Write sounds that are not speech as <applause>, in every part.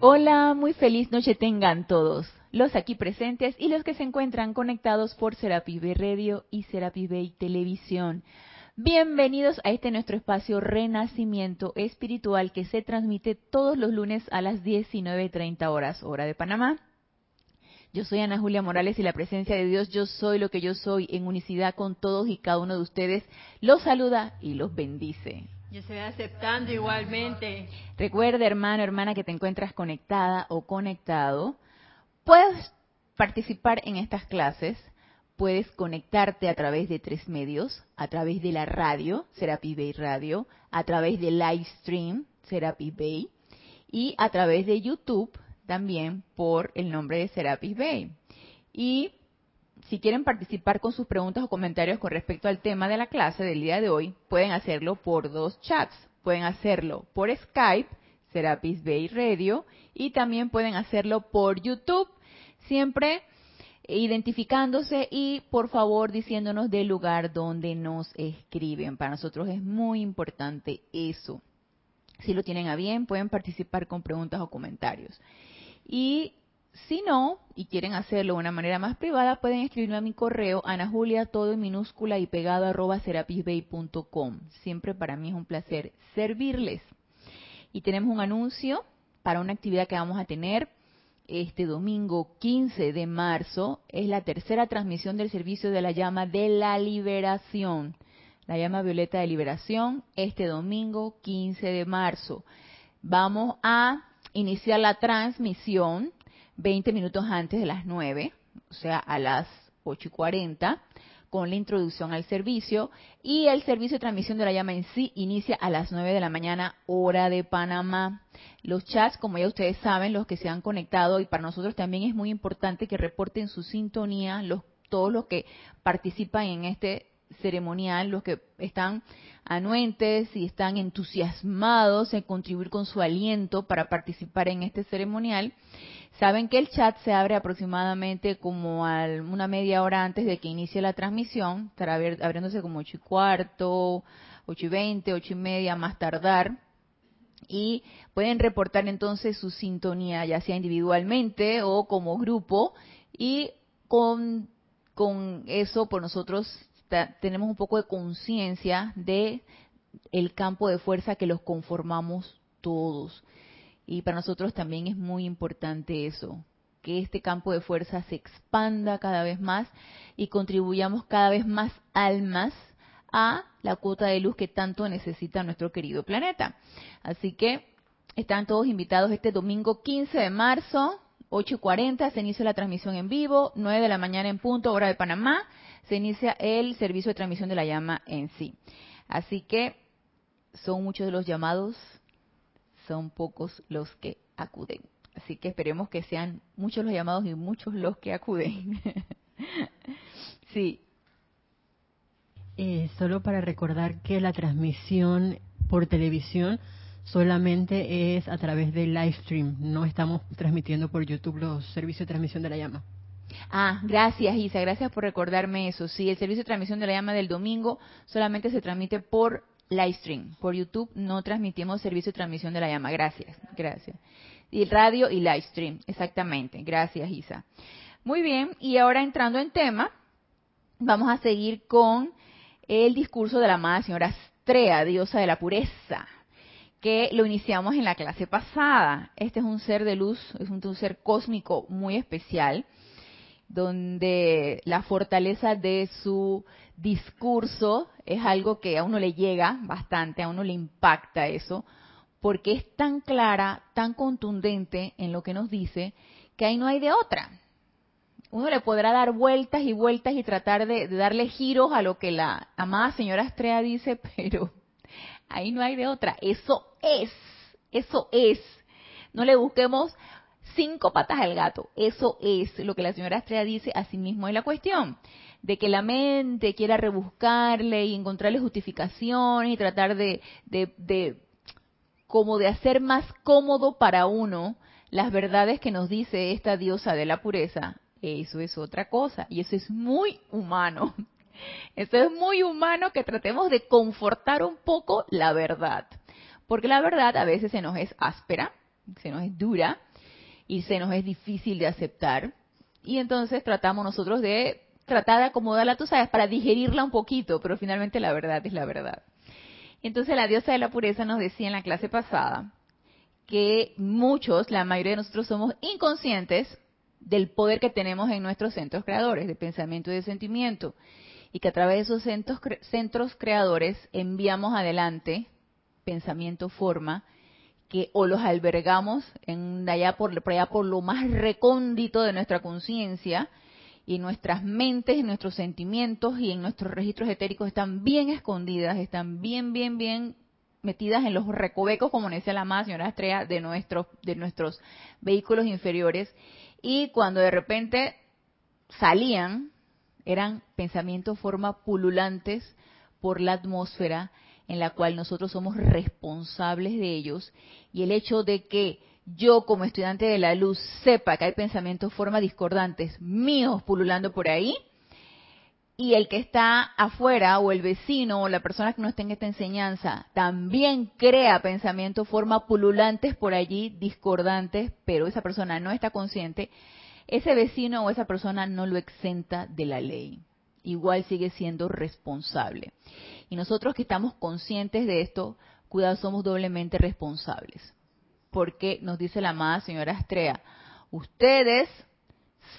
Hola, muy feliz noche tengan todos, los aquí presentes y los que se encuentran conectados por Serapis Bay Radio y Serapis Televisión. Bienvenidos a este nuestro espacio Renacimiento Espiritual que se transmite todos los lunes a las 19.30 horas, hora de Panamá. Yo soy Ana Julia Morales y la presencia de Dios, yo soy lo que yo soy, en unicidad con todos y cada uno de ustedes, los saluda y los bendice. Yo estoy aceptando igualmente. Recuerda, hermano, hermana, que te encuentras conectada o conectado. Puedes participar en estas clases, puedes conectarte a través de tres medios, a través de la radio, Serapis Bay Radio, a través de live stream, Serapis Bay, y a través de YouTube también por el nombre de Serapis Bay. Y si quieren participar con sus preguntas o comentarios con respecto al tema de la clase del día de hoy, pueden hacerlo por dos chats. Pueden hacerlo por Skype, Serapis Bay Radio, y también pueden hacerlo por YouTube, siempre identificándose y por favor diciéndonos del lugar donde nos escriben. Para nosotros es muy importante eso. Si lo tienen a bien, pueden participar con preguntas o comentarios. Y si no, y quieren hacerlo de una manera más privada, pueden escribirme a mi correo, Ana Julia, todo en minúscula y pegado arroba serapisbay.com. Siempre para mí es un placer servirles. Y tenemos un anuncio para una actividad que vamos a tener este domingo 15 de marzo. Es la tercera transmisión del servicio de la llama de la liberación. La llama violeta de liberación, este domingo 15 de marzo. Vamos a iniciar la transmisión 20 minutos antes de las 9, o sea, a las 8 y 40, con la introducción al servicio. Y el servicio de transmisión de la llama en sí inicia a las 9 de la mañana, hora de Panamá. Los chats, como ya ustedes saben, los que se han conectado, y para nosotros también es muy importante que reporten su sintonía, los, todos los que participan en este ceremonial, los que están anuentes y están entusiasmados en contribuir con su aliento para participar en este ceremonial. Saben que el chat se abre aproximadamente como a una media hora antes de que inicie la transmisión, estará abriéndose como ocho y cuarto, ocho y veinte, ocho y media, más tardar. Y pueden reportar entonces su sintonía, ya sea individualmente o como grupo. Y con, con eso, por nosotros tenemos un poco de conciencia de el campo de fuerza que los conformamos todos. Y para nosotros también es muy importante eso, que este campo de fuerza se expanda cada vez más y contribuyamos cada vez más almas a la cuota de luz que tanto necesita nuestro querido planeta. Así que están todos invitados este domingo 15 de marzo, 8.40, se inicia la transmisión en vivo, 9 de la mañana en punto, hora de Panamá, se inicia el servicio de transmisión de la llama en sí. Así que son muchos de los llamados son pocos los que acuden. Así que esperemos que sean muchos los llamados y muchos los que acuden. <laughs> sí. Eh, solo para recordar que la transmisión por televisión solamente es a través del live stream. No estamos transmitiendo por YouTube los servicios de transmisión de la llama. Ah, gracias Isa, gracias por recordarme eso. Sí, el servicio de transmisión de la llama del domingo solamente se transmite por live stream. Por YouTube no transmitimos servicio de transmisión de la llama. Gracias, gracias. Y radio y live stream, exactamente. Gracias, Isa. Muy bien, y ahora entrando en tema, vamos a seguir con el discurso de la amada señora Astrea, diosa de la pureza, que lo iniciamos en la clase pasada. Este es un ser de luz, es un ser cósmico muy especial donde la fortaleza de su discurso es algo que a uno le llega bastante, a uno le impacta eso, porque es tan clara, tan contundente en lo que nos dice, que ahí no hay de otra. Uno le podrá dar vueltas y vueltas y tratar de, darle giros a lo que la amada señora Estrella dice, <laughs> pero ahí no hay de otra. Eso es, eso es. No le busquemos cinco patas al gato. Eso es lo que la señora Estrella dice, así mismo es la cuestión. De que la mente quiera rebuscarle y encontrarle justificaciones y tratar de, de, de, como de hacer más cómodo para uno las verdades que nos dice esta diosa de la pureza. Eso es otra cosa y eso es muy humano. <laughs> Eso es muy humano que tratemos de confortar un poco la verdad. Porque la verdad a veces se nos es áspera, se nos es dura, y se nos es difícil de aceptar. Y entonces tratamos nosotros de tratar de acomodarla, tú sabes, para digerirla un poquito, pero finalmente la verdad es la verdad. Entonces la diosa de la pureza nos decía en la clase pasada que muchos, la mayoría de nosotros somos inconscientes del poder que tenemos en nuestros centros creadores de pensamiento y de sentimiento y que a través de esos centros, centros creadores enviamos adelante pensamiento, forma, que o los albergamos en allá por, allá por lo más recóndito de nuestra conciencia y nuestras mentes, nuestros sentimientos y en nuestros registros etéricos están bien escondidas, están bien, bien, bien metidas en los recovecos, como decía la más señora Estrella, de nuestros, de nuestros vehículos inferiores. Y cuando de repente salían, eran pensamientos, forma pululantes por la atmósfera en la cual nosotros somos responsables de ellos. Y el hecho de que yo como estudiante de la luz sepa que hay pensamientos, formas discordantes míos pululando por ahí, y el que está afuera o el vecino o la persona que no está en esta enseñanza también crea pensamientos, formas pululantes por allí, discordantes, pero esa persona no está consciente, ese vecino o esa persona no lo exenta de la ley. Igual sigue siendo responsable. Y nosotros que estamos conscientes de esto, cuidado, somos doblemente responsables porque nos dice la amada señora Astrea, ustedes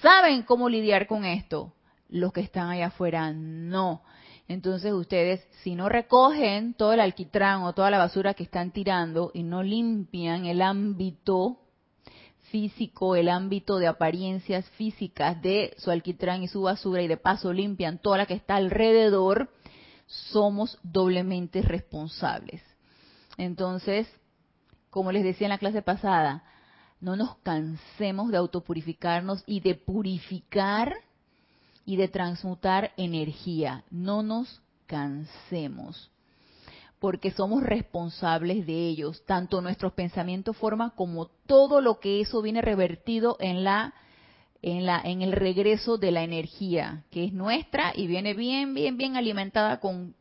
saben cómo lidiar con esto, los que están allá afuera no. Entonces ustedes, si no recogen todo el alquitrán o toda la basura que están tirando y no limpian el ámbito físico, el ámbito de apariencias físicas de su alquitrán y su basura y de paso limpian toda la que está alrededor, somos doblemente responsables. Entonces, como les decía en la clase pasada, no nos cansemos de autopurificarnos y de purificar y de transmutar energía. No nos cansemos, porque somos responsables de ellos, tanto nuestros pensamientos forma como todo lo que eso viene revertido en la en la en el regreso de la energía, que es nuestra y viene bien bien bien alimentada con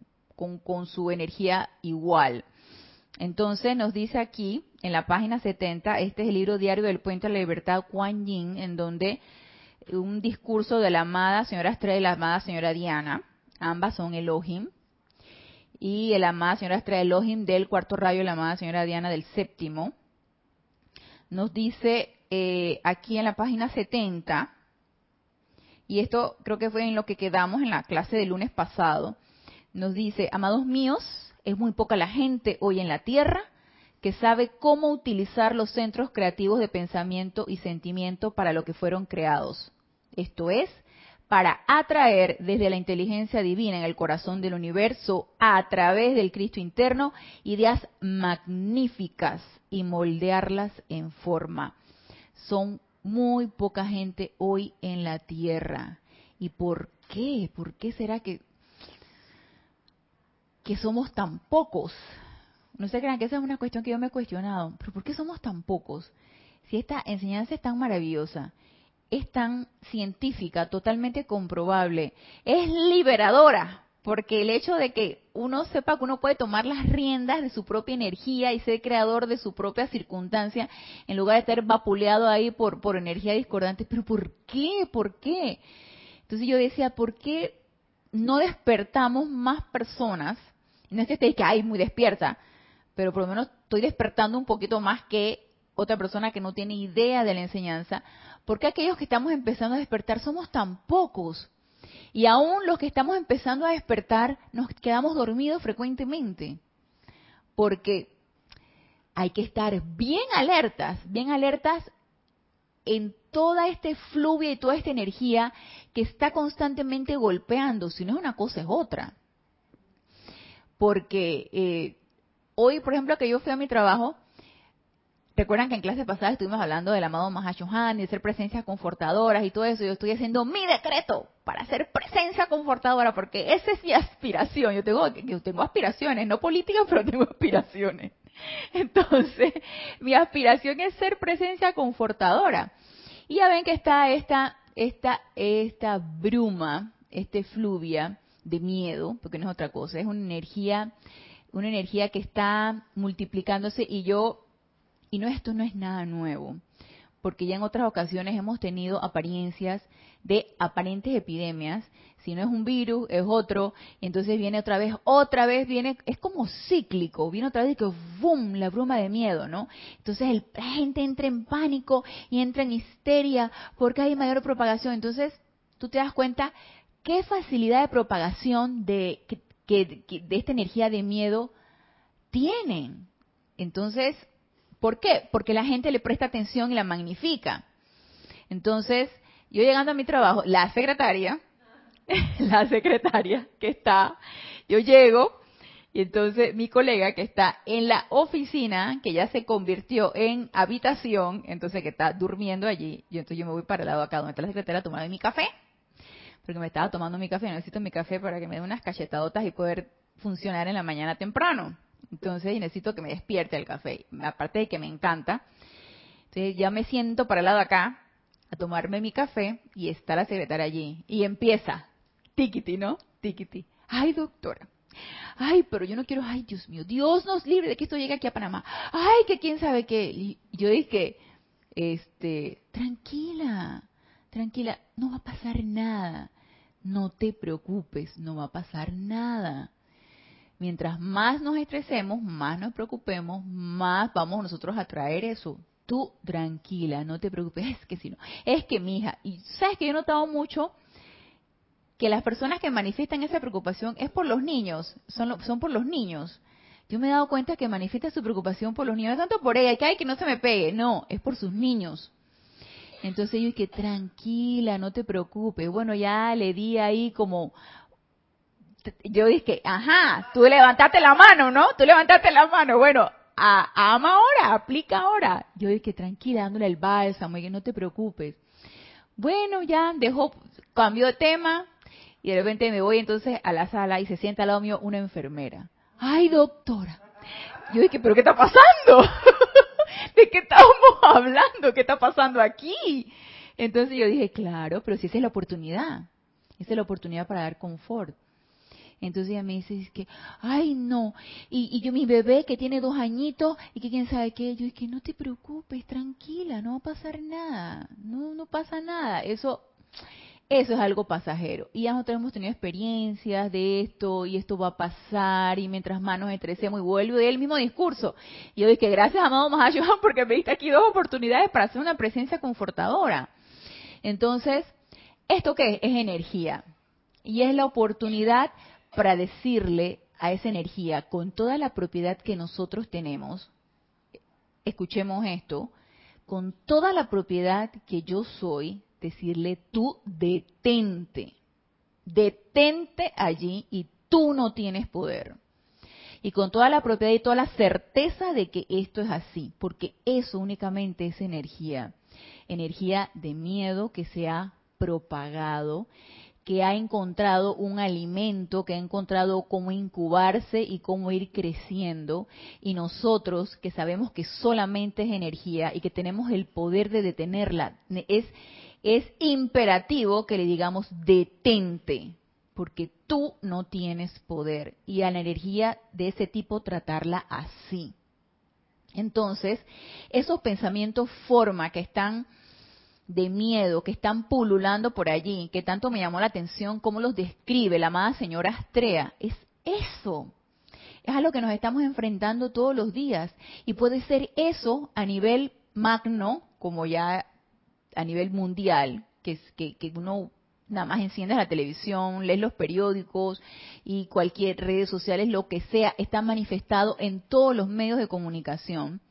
con, su energía igual. Entonces nos dice aquí, en la página 70, este es el libro diario del Puente a la Libertad, Kuan Yin, en donde un discurso de la amada señora Estrella y la amada señora Diana, ambas son Elohim, y el amada señora Estrella Elohim del cuarto rayo la amada señora Diana del séptimo, nos dice eh, aquí en la página 70, y esto creo que fue en lo que quedamos en la clase del lunes pasado, nos dice, amados míos, es muy poca la gente hoy en la Tierra que sabe cómo utilizar los centros creativos de pensamiento y sentimiento para lo que fueron creados. Esto es, para atraer desde la inteligencia divina en el corazón del universo, a través del Cristo interno, ideas magníficas y moldearlas en forma. Son muy poca gente hoy en la tierra. ¿Y por qué? ¿Por qué será que que somos tan pocos. No se crean que esa es una cuestión que yo me he cuestionado. ¿Pero por qué somos tan pocos? Si esta enseñanza es tan maravillosa, es tan científica, totalmente comprobable, es liberadora, porque el hecho de que uno sepa que uno puede tomar las riendas de su propia energía y ser creador de su propia circunstancia, en lugar de estar vapuleado ahí por, por energía discordante, pero ¿por qué? ¿Por qué? Entonces yo decía, ¿por qué no despertamos más personas no es que estéis que hay muy despierta, pero por lo menos estoy despertando un poquito más que otra persona que no tiene idea de la enseñanza, porque aquellos que estamos empezando a despertar somos tan pocos. Y aún los que estamos empezando a despertar nos quedamos dormidos frecuentemente. Porque hay que estar bien alertas, bien alertas en toda este fluvio y toda esta energía que está constantemente golpeando. Si no es una cosa, es otra porque eh, hoy, por ejemplo, que yo fui a mi trabajo, recuerdan que en clase pasada estuvimos hablando del amado Mahashohan y de ser presencias confortadoras y todo eso. Yo estoy haciendo mi decreto para ser presencia confortadora, porque esa es mi aspiración. Yo tengo, yo tengo aspiraciones, no políticas, pero tengo aspiraciones. <laughs> Entonces, mi aspiración es ser presencia confortadora. Y ya ven que está esta, esta, esta bruma, este fluvia, de miedo, porque no es otra cosa, es una energía, una energía que está multiplicándose y yo, y no esto no es nada nuevo, porque ya en otras ocasiones hemos tenido apariencias de aparentes epidemias. Si no es un virus, es otro. Entonces viene otra vez, otra vez viene, es como cíclico. Viene otra vez y que ¡boom! La bruma de miedo, ¿no? Entonces la gente entra en pánico y entra en histeria porque hay mayor propagación. Entonces tú te das cuenta qué facilidad de propagación de, de esta energía de miedo tienen. Entonces, ¿por qué? Porque la gente le presta atención y la magnifica. Entonces, yo llegando a mi trabajo, la secretaria, <laughs> la secretaria que está, yo llego y entonces mi colega que está en la oficina, que ya se convirtió en habitación, entonces que está durmiendo allí, yo entonces yo me voy para el lado acá donde está la secretaria a tomar mi café, porque me estaba tomando mi café, necesito mi café para que me dé unas cachetadotas y poder funcionar en la mañana temprano. Entonces necesito que me despierte el café, aparte de que me encanta. Entonces ya me siento para el lado acá a tomarme mi café y está la secretaria allí. Y empieza, tiquiti, ¿no? Tiquiti. Ay, doctora. Ay, pero yo no quiero, ay, Dios mío, Dios nos libre de que esto llegue aquí a Panamá. Ay, que quién sabe qué. Yo dije, este, tranquila, tranquila, no va a pasar nada. No te preocupes, no va a pasar nada. Mientras más nos estresemos, más nos preocupemos, más vamos nosotros a traer eso tú tranquila, no te preocupes, <laughs> es que si no, es que mi hija, y sabes que yo he notado mucho que las personas que manifiestan esa preocupación es por los niños, son, son por los niños. Yo me he dado cuenta que manifiesta su preocupación por los niños, tanto por ella, que hay que no se me pegue, no, es por sus niños. Entonces yo dije, tranquila, no te preocupes. Bueno, ya le di ahí como yo dije, ajá, tú levantaste la mano, ¿no? Tú levantaste la mano. Bueno, ama ahora, aplica ahora. Yo dije, tranquila, dándole el bálsamo y no te preocupes. Bueno, ya dejó, cambio de tema y de repente me voy entonces a la sala y se sienta al lado mío una enfermera. Ay, doctora. Yo dije, ¿pero qué está pasando? <laughs> ¿De qué estamos hablando? ¿Qué está pasando aquí? Entonces yo dije, claro, pero si esa es la oportunidad. Esa es la oportunidad para dar confort. Entonces ella me dice, es que, ay no, y, yo mi bebé que tiene dos añitos y que quién sabe qué, yo es que no te preocupes, tranquila, no va a pasar nada, no, no pasa nada, eso, eso es algo pasajero. Y ya nosotros hemos tenido experiencias de esto y esto va a pasar y mientras más nos estresemos y vuelve el mismo discurso. Y yo dije, gracias amado Mahashohan <laughs> porque me diste aquí dos oportunidades para hacer una presencia confortadora. Entonces, ¿esto qué es? Es energía. Y es la oportunidad para decirle a esa energía con toda la propiedad que nosotros tenemos, escuchemos esto, con toda la propiedad que yo soy, decirle tú detente, detente allí y tú no tienes poder. Y con toda la propiedad y toda la certeza de que esto es así, porque eso únicamente es energía, energía de miedo que se ha propagado que ha encontrado un alimento, que ha encontrado cómo incubarse y cómo ir creciendo, y nosotros que sabemos que solamente es energía y que tenemos el poder de detenerla, es, es imperativo que le digamos detente, porque tú no tienes poder, y a la energía de ese tipo tratarla así. Entonces, esos pensamientos forma que están de miedo que están pululando por allí, que tanto me llamó la atención cómo los describe la amada señora Astrea, es eso. Es a lo que nos estamos enfrentando todos los días. Y puede ser eso a nivel magno, como ya a nivel mundial, que, que, que uno nada más enciende la televisión, lees los periódicos y cualquier redes sociales, lo que sea, está manifestado en todos los medios de comunicación.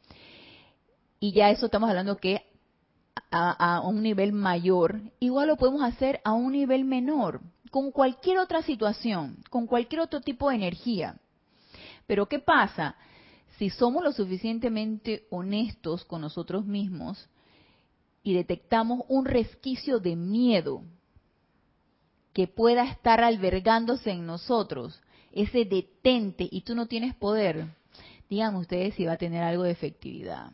Y ya eso estamos hablando que a, un nivel mayor, igual lo podemos hacer a un nivel menor, con cualquier otra situación, con cualquier otro tipo de energía. Pero ¿qué pasa? Si somos lo suficientemente honestos con nosotros mismos y detectamos un resquicio de miedo que pueda estar albergándose en nosotros, ese detente y tú no tienes poder, digan ustedes si va a tener algo de efectividad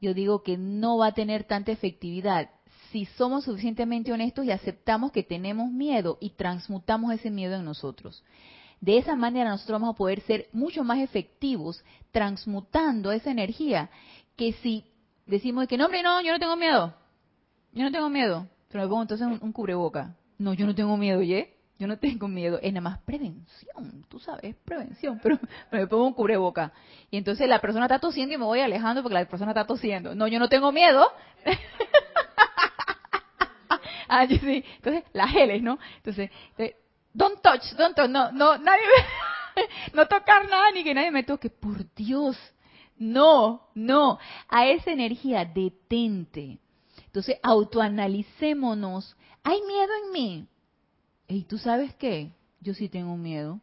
yo digo que no va a tener tanta efectividad si somos suficientemente honestos y aceptamos que tenemos miedo y transmutamos ese miedo en nosotros. De esa manera nosotros vamos a poder ser mucho más efectivos transmutando esa energía que si decimos que no, hombre, no, yo no tengo miedo. Yo no tengo miedo. Pero me pongo entonces un, cubreboca. No, yo no tengo miedo, ¿ye? Yo no tengo miedo. Es nada más prevención, tú sabes, prevención. <laughs> Pero, me pongo un cubreboca. Y entonces la persona está tosiendo y me voy alejando porque la persona está tosiendo. No, yo no tengo miedo. <laughs> ah, sí. Entonces, las geles, ¿no? Entonces, don't touch, don't touch. No, no, nadie me, <laughs> no tocar nada ni que nadie me toque. Por Dios. No, no. A esa energía detente. Entonces, autoanalicémonos. ¿Hay miedo en mí? ¿Y tú sabes qué? Yo sí tengo miedo.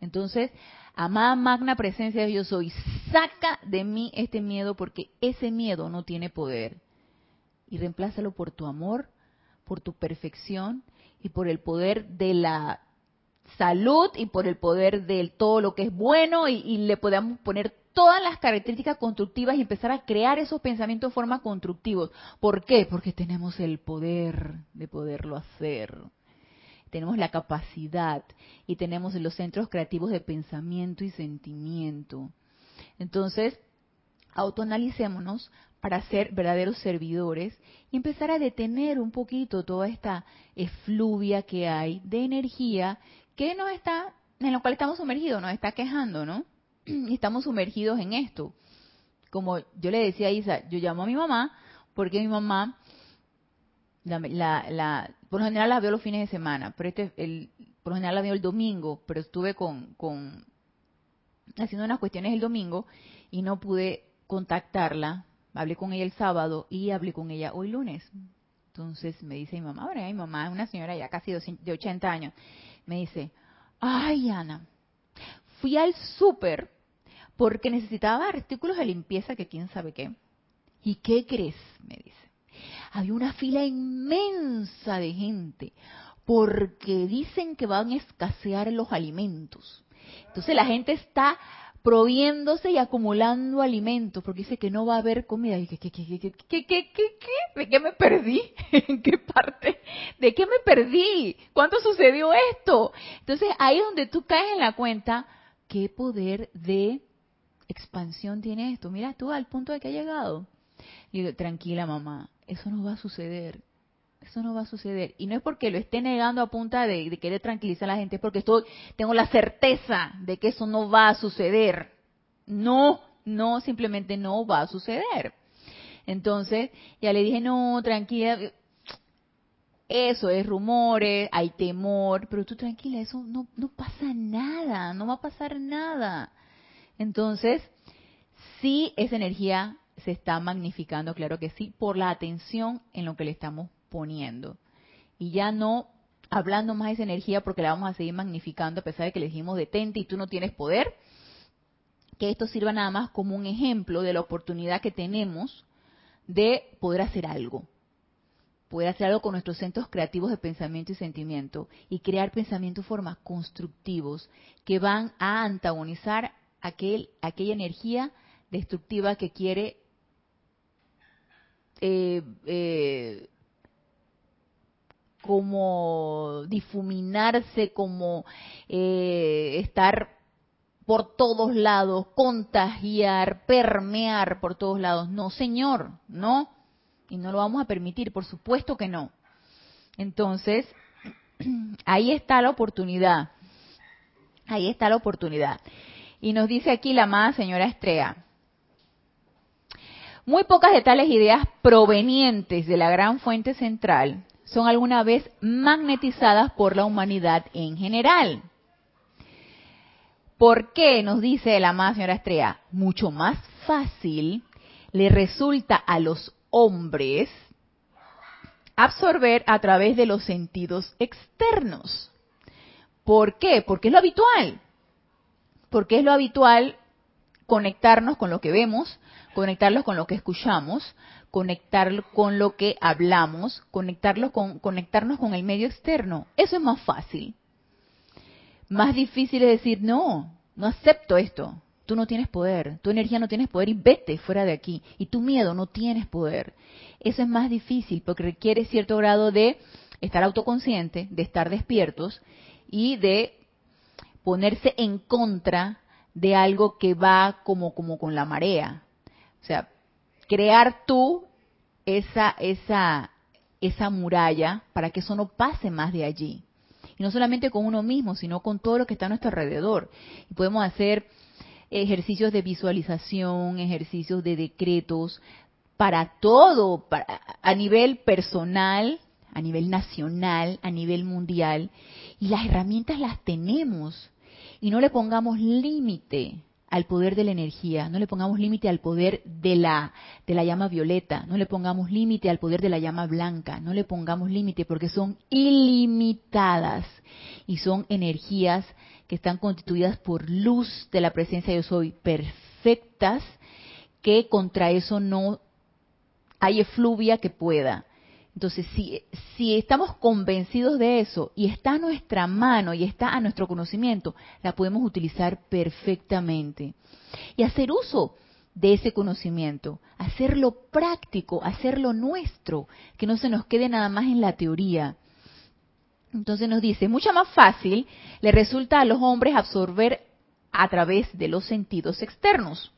Entonces, amada magna presencia de yo soy, saca de mí este miedo porque ese miedo no tiene poder. Y reemplázalo por tu amor, por tu perfección y por el poder de la salud y por el poder de todo lo que es bueno y, y le podamos poner todas las características constructivas y empezar a crear esos pensamientos de forma constructivos. ¿Por qué? Porque tenemos el poder de poderlo hacer. Tenemos la capacidad y tenemos los centros creativos de pensamiento y sentimiento. Entonces, autoanalicémonos para ser verdaderos servidores y empezar a detener un poquito toda esta efluvia que hay de energía que nos está, en la cual estamos sumergidos, nos está quejando, ¿no? <clears throat> estamos sumergidos en esto. Como yo le decía a Isa, yo llamo a mi mamá porque mi mamá, la, la, por lo general la veo los fines de semana, pero este, el, por lo general la veo el domingo, pero estuve con, con haciendo unas cuestiones el domingo y no pude contactarla. Hablé con ella el sábado y hablé con ella hoy lunes. Entonces me dice mi mamá, ahora mi mamá es una señora ya casi de 80 años, me dice, ay Ana, fui al súper porque necesitaba artículos de limpieza que quién sabe qué. ¿Y qué crees? Me dice. Había una fila inmensa de gente porque dicen que van a escasear los alimentos. Entonces la gente está proviéndose y acumulando alimentos porque dice que no va a haber comida. ¿Y qué, qué, qué, qué, qué, qué, qué, ¿De qué me perdí? <laughs> ¿En qué parte? ¿De qué me perdí? ¿Cuándo sucedió esto? Entonces ahí es donde tú caes en la cuenta qué poder de expansión tiene esto. Mira tú al punto de que ha llegado. Y digo, tranquila mamá, eso no va a suceder. Eso no va a suceder. Y no es porque lo esté negando a punta de, querer tranquilizar a la gente, es porque estoy, tengo la certeza de que eso no va a suceder. No, no, simplemente no va a suceder. Entonces, ya le dije, no, tranquila, eso es rumores, hay temor, pero tú tranquila, eso no, no pasa nada, no va a pasar nada. Entonces, sí, esa energía se está magnificando, claro que sí, por la atención en lo que le estamos poniendo. Y ya no hablando más de esa energía porque la vamos a seguir magnificando a pesar de que le dijimos detente y tú no tienes poder, que esto sirva nada más como un ejemplo de la oportunidad que tenemos de poder hacer algo. Poder hacer algo con nuestros centros creativos de pensamiento y sentimiento y crear pensamientos formas constructivos que van a antagonizar aquel, aquella energía destructiva que quiere eh, eh, como difuminarse, como eh, estar por todos lados, contagiar, permear por todos lados. No, señor, no. Y no lo vamos a permitir, por supuesto que no. Entonces, <clears throat> ahí está la oportunidad. Ahí está la oportunidad. Y nos dice aquí la amada señora Estrella. Muy pocas de tales ideas provenientes de la gran fuente central son alguna vez magnetizadas por la humanidad en general. ¿Por qué? Nos dice la amada señora Estrella. Mucho más fácil le resulta a los hombres absorber a través de los sentidos externos. ¿Por qué? Porque es lo habitual porque es lo habitual conectarnos con lo que vemos, conectarlos con lo que escuchamos, conectar con lo que hablamos, conectarlo con, conectarnos con el medio externo. Eso es más fácil. Más difícil es decir, no, no acepto esto. Tú no tienes poder, tu energía no tienes poder y vete fuera de aquí. Y tu miedo no tienes poder. Eso es más difícil porque requiere cierto grado de estar autoconsciente, de estar despiertos y de ponerse en contra de algo que va como, como con la marea. O sea, crear tú esa, esa, esa muralla para que eso no pase más de allí. Y no solamente con uno mismo, sino con todo lo que está a nuestro alrededor. Y podemos hacer ejercicios de visualización, ejercicios de decretos, para todo, para, a nivel personal, a nivel nacional, a nivel mundial. Y las herramientas las tenemos. Y no le pongamos límite al poder de la energía, no le pongamos límite al poder de la, de la llama violeta, no le pongamos límite al poder de la llama blanca, no le pongamos límite porque son ilimitadas y son energías que están constituidas por luz de la presencia de yo soy, perfectas, que contra eso no hay efluvia que pueda. Entonces, si, si estamos convencidos de eso y está a nuestra mano y está a nuestro conocimiento, la podemos utilizar perfectamente. Y hacer uso de ese conocimiento, hacerlo práctico, hacerlo nuestro, que no se nos quede nada más en la teoría. Entonces nos dice, mucho más fácil le resulta a los hombres absorber a través de los sentidos externos,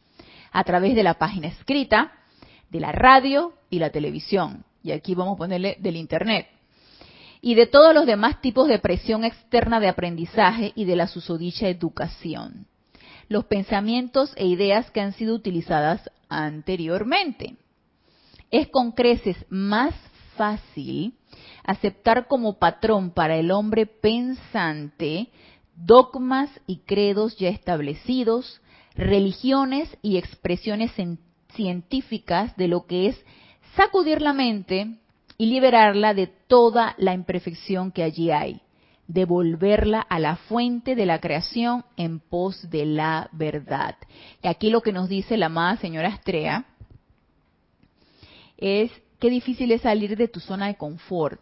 a través de la página escrita, de la radio y la televisión y aquí vamos a ponerle del Internet, y de todos los demás tipos de presión externa de aprendizaje y de la susodicha educación. Los pensamientos e ideas que han sido utilizadas anteriormente. Es con creces más fácil aceptar como patrón para el hombre pensante dogmas y credos ya establecidos, religiones y expresiones científicas de lo que es sacudir la mente y liberarla de toda la imperfección que allí hay, devolverla a la fuente de la creación en pos de la verdad. Y aquí lo que nos dice la amada señora Estrella es qué difícil es salir de tu zona de confort,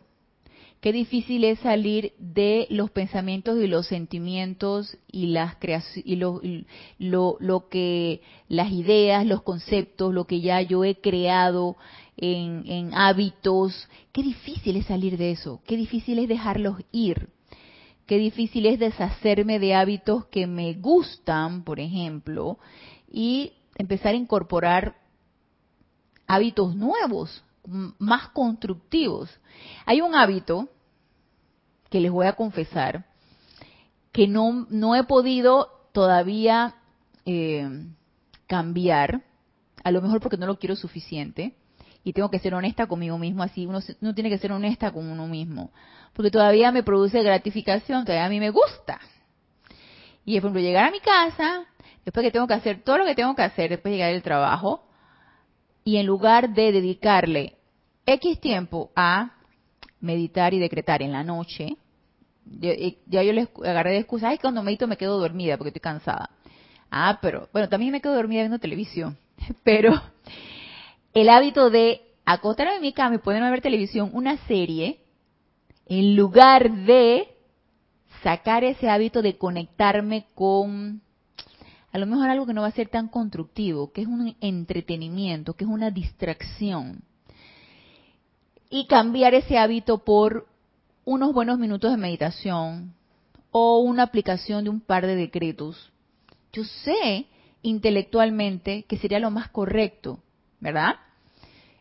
qué difícil es salir de los pensamientos y los sentimientos y las y lo, lo, lo que las ideas, los conceptos, lo que ya yo he creado en, hábitos. Qué difícil es salir de eso, qué difícil es dejarlos ir, qué difícil es deshacerme de hábitos que me gustan, por ejemplo, y empezar a incorporar hábitos nuevos, más constructivos. Hay un hábito que les voy a confesar que no, no he podido todavía eh, cambiar, a lo mejor porque no lo quiero suficiente, y tengo que ser honesta conmigo mismo, así uno, uno tiene que ser honesta con uno mismo, porque todavía me produce gratificación, todavía a mí me gusta. Y por ejemplo, llegar a mi casa, después que tengo que hacer todo lo que tengo que hacer, después de llegar del trabajo, y en lugar de dedicarle X tiempo a meditar y decretar en la noche, ya yo les agarré de excusa, ay, cuando medito me quedo dormida porque estoy cansada. Ah, pero, bueno, también me quedo dormida viendo televisión, <laughs> pero el hábito de acostarme en mi cama y ponerme a ver televisión, una serie, en lugar de sacar ese hábito de conectarme con a lo mejor algo que no va a ser tan constructivo, que es un entretenimiento, que es una distracción. Y cambiar ese hábito por unos buenos minutos de meditación o una aplicación de un par de decretos. Yo sé intelectualmente que sería lo más correcto, ¿verdad?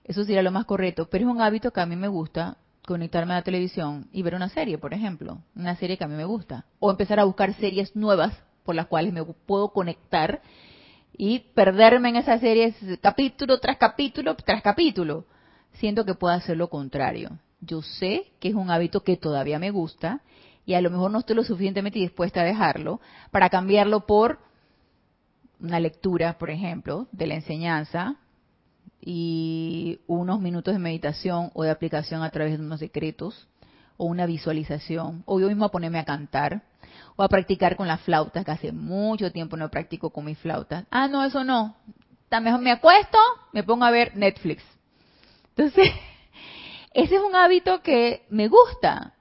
Eso sería lo más correcto, pero es un hábito que a mí me gusta conectarme a la televisión y ver una serie, por ejemplo, una serie que a mí me gusta, o empezar a buscar series nuevas por las cuales me puedo conectar y perderme en esas series capítulo tras capítulo tras capítulo. Siento que puedo hacer lo contrario. Yo sé que es un hábito que todavía me gusta y a lo mejor no estoy lo suficientemente dispuesta a dejarlo para cambiarlo por una lectura, por ejemplo, de la enseñanza, y unos minutos de meditación o de aplicación a través de unos decretos o una visualización o yo mismo a ponerme a cantar o a practicar con la flauta, que hace mucho tiempo no practico con mi flauta. Ah, no, eso no. Tan mejor me acuesto, me pongo a ver Netflix. Entonces, <laughs> ese es un hábito que me gusta,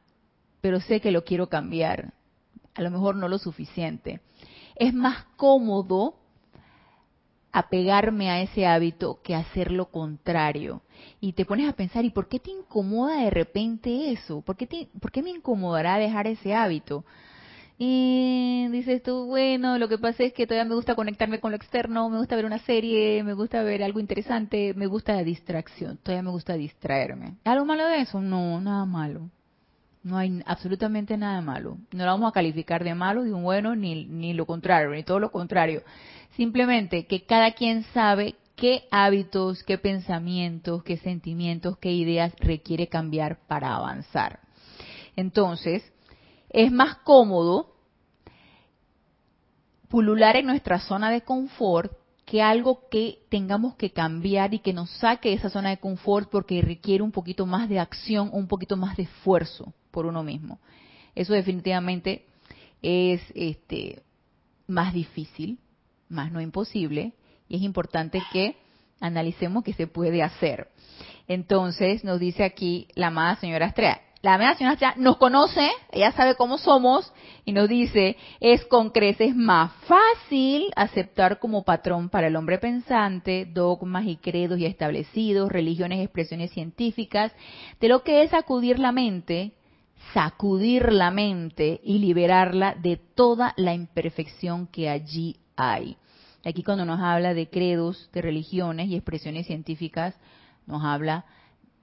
pero sé que lo quiero cambiar. A lo mejor no lo suficiente. Es más cómodo apegarme a ese hábito que hacer lo contrario. Y te pones a pensar, ¿y por qué te incomoda de repente eso? ¿Por qué, ¿Por qué me incomodará dejar ese hábito? Y dices tú, bueno, lo que pasa es que todavía me gusta conectarme con lo externo, me gusta ver una serie, me gusta ver algo interesante, me gusta la distracción, todavía me gusta distraerme. ¿Algo malo de eso? No, nada malo. No hay absolutamente nada malo. No lo vamos a calificar de malo, de un bueno, ni, ni lo contrario, ni todo lo contrario. Simplemente que cada quien sabe qué hábitos, qué pensamientos, qué sentimientos, qué ideas requiere cambiar para avanzar. Entonces, es más cómodo pulular en nuestra zona de confort que algo que tengamos que cambiar y que nos saque de esa zona de confort porque requiere un poquito más de acción, un poquito más de esfuerzo por uno mismo. Eso definitivamente es este más difícil, más no imposible, y es importante que analicemos qué se puede hacer. Entonces, nos dice aquí la amada señora Estrella, la amada señora nos conoce, ella sabe cómo somos y nos dice, es con creces más fácil aceptar como patrón para el hombre pensante dogmas y credos y establecidos, religiones expresiones científicas, de lo que es acudir la mente, sacudir la mente y liberarla de toda la imperfección que allí hay. Aquí cuando nos habla de credos, de religiones y expresiones científicas, nos habla,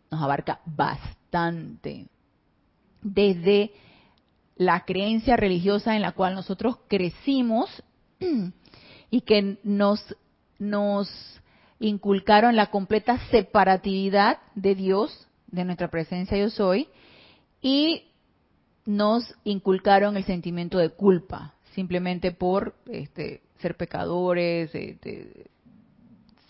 nos abarca bastante desde la creencia religiosa en la cual nosotros crecimos y que nos, nos inculcaron la completa separatividad de Dios, de nuestra presencia yo soy, y nos inculcaron el sentimiento de culpa, simplemente por este, ser pecadores, este,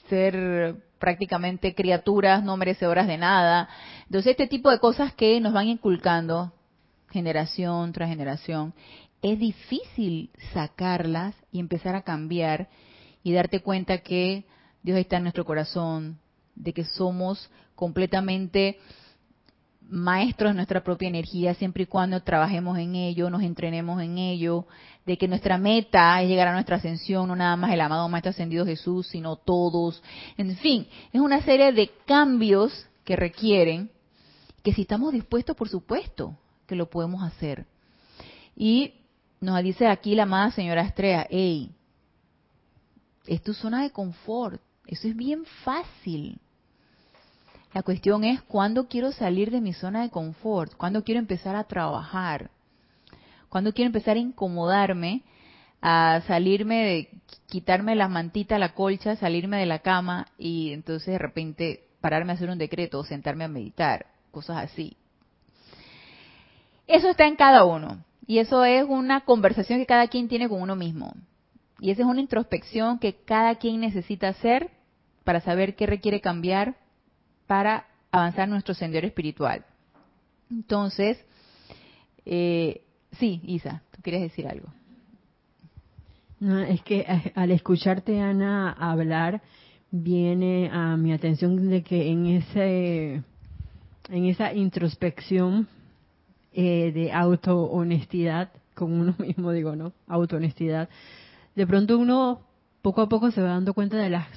ser prácticamente criaturas no merecedoras de nada. Entonces, este tipo de cosas que nos van inculcando generación tras generación, es difícil sacarlas y empezar a cambiar y darte cuenta que Dios está en nuestro corazón, de que somos completamente maestros de nuestra propia energía siempre y cuando trabajemos en ello, nos entrenemos en ello, de que nuestra meta es llegar a nuestra ascensión, no nada más el amado Maestro Ascendido Jesús, sino todos. En fin, es una serie de cambios que requieren que si estamos dispuestos, por supuesto, que lo podemos hacer. Y nos dice aquí la amada señora Estrella, hey, es tu zona de confort, eso es bien fácil. La cuestión es cuándo quiero salir de mi zona de confort, cuándo quiero empezar a trabajar, cuándo quiero empezar a incomodarme, a salirme de quitarme la mantita, la colcha, salirme de la cama y entonces de repente pararme a hacer un decreto o sentarme a meditar, cosas así. Eso está en cada uno y eso es una conversación que cada quien tiene con uno mismo. Y esa es una introspección que cada quien necesita hacer para saber qué requiere cambiar para avanzar nuestro sendero espiritual. Entonces, eh, sí, Isa, tú quieres decir algo. No, es que eh, al escucharte, Ana, hablar, viene a mi atención de que en ese en esa introspección eh, de auto-honestidad con uno <laughs> mismo, digo, ¿no? Auto-honestidad. De pronto uno poco a poco se va dando cuenta de las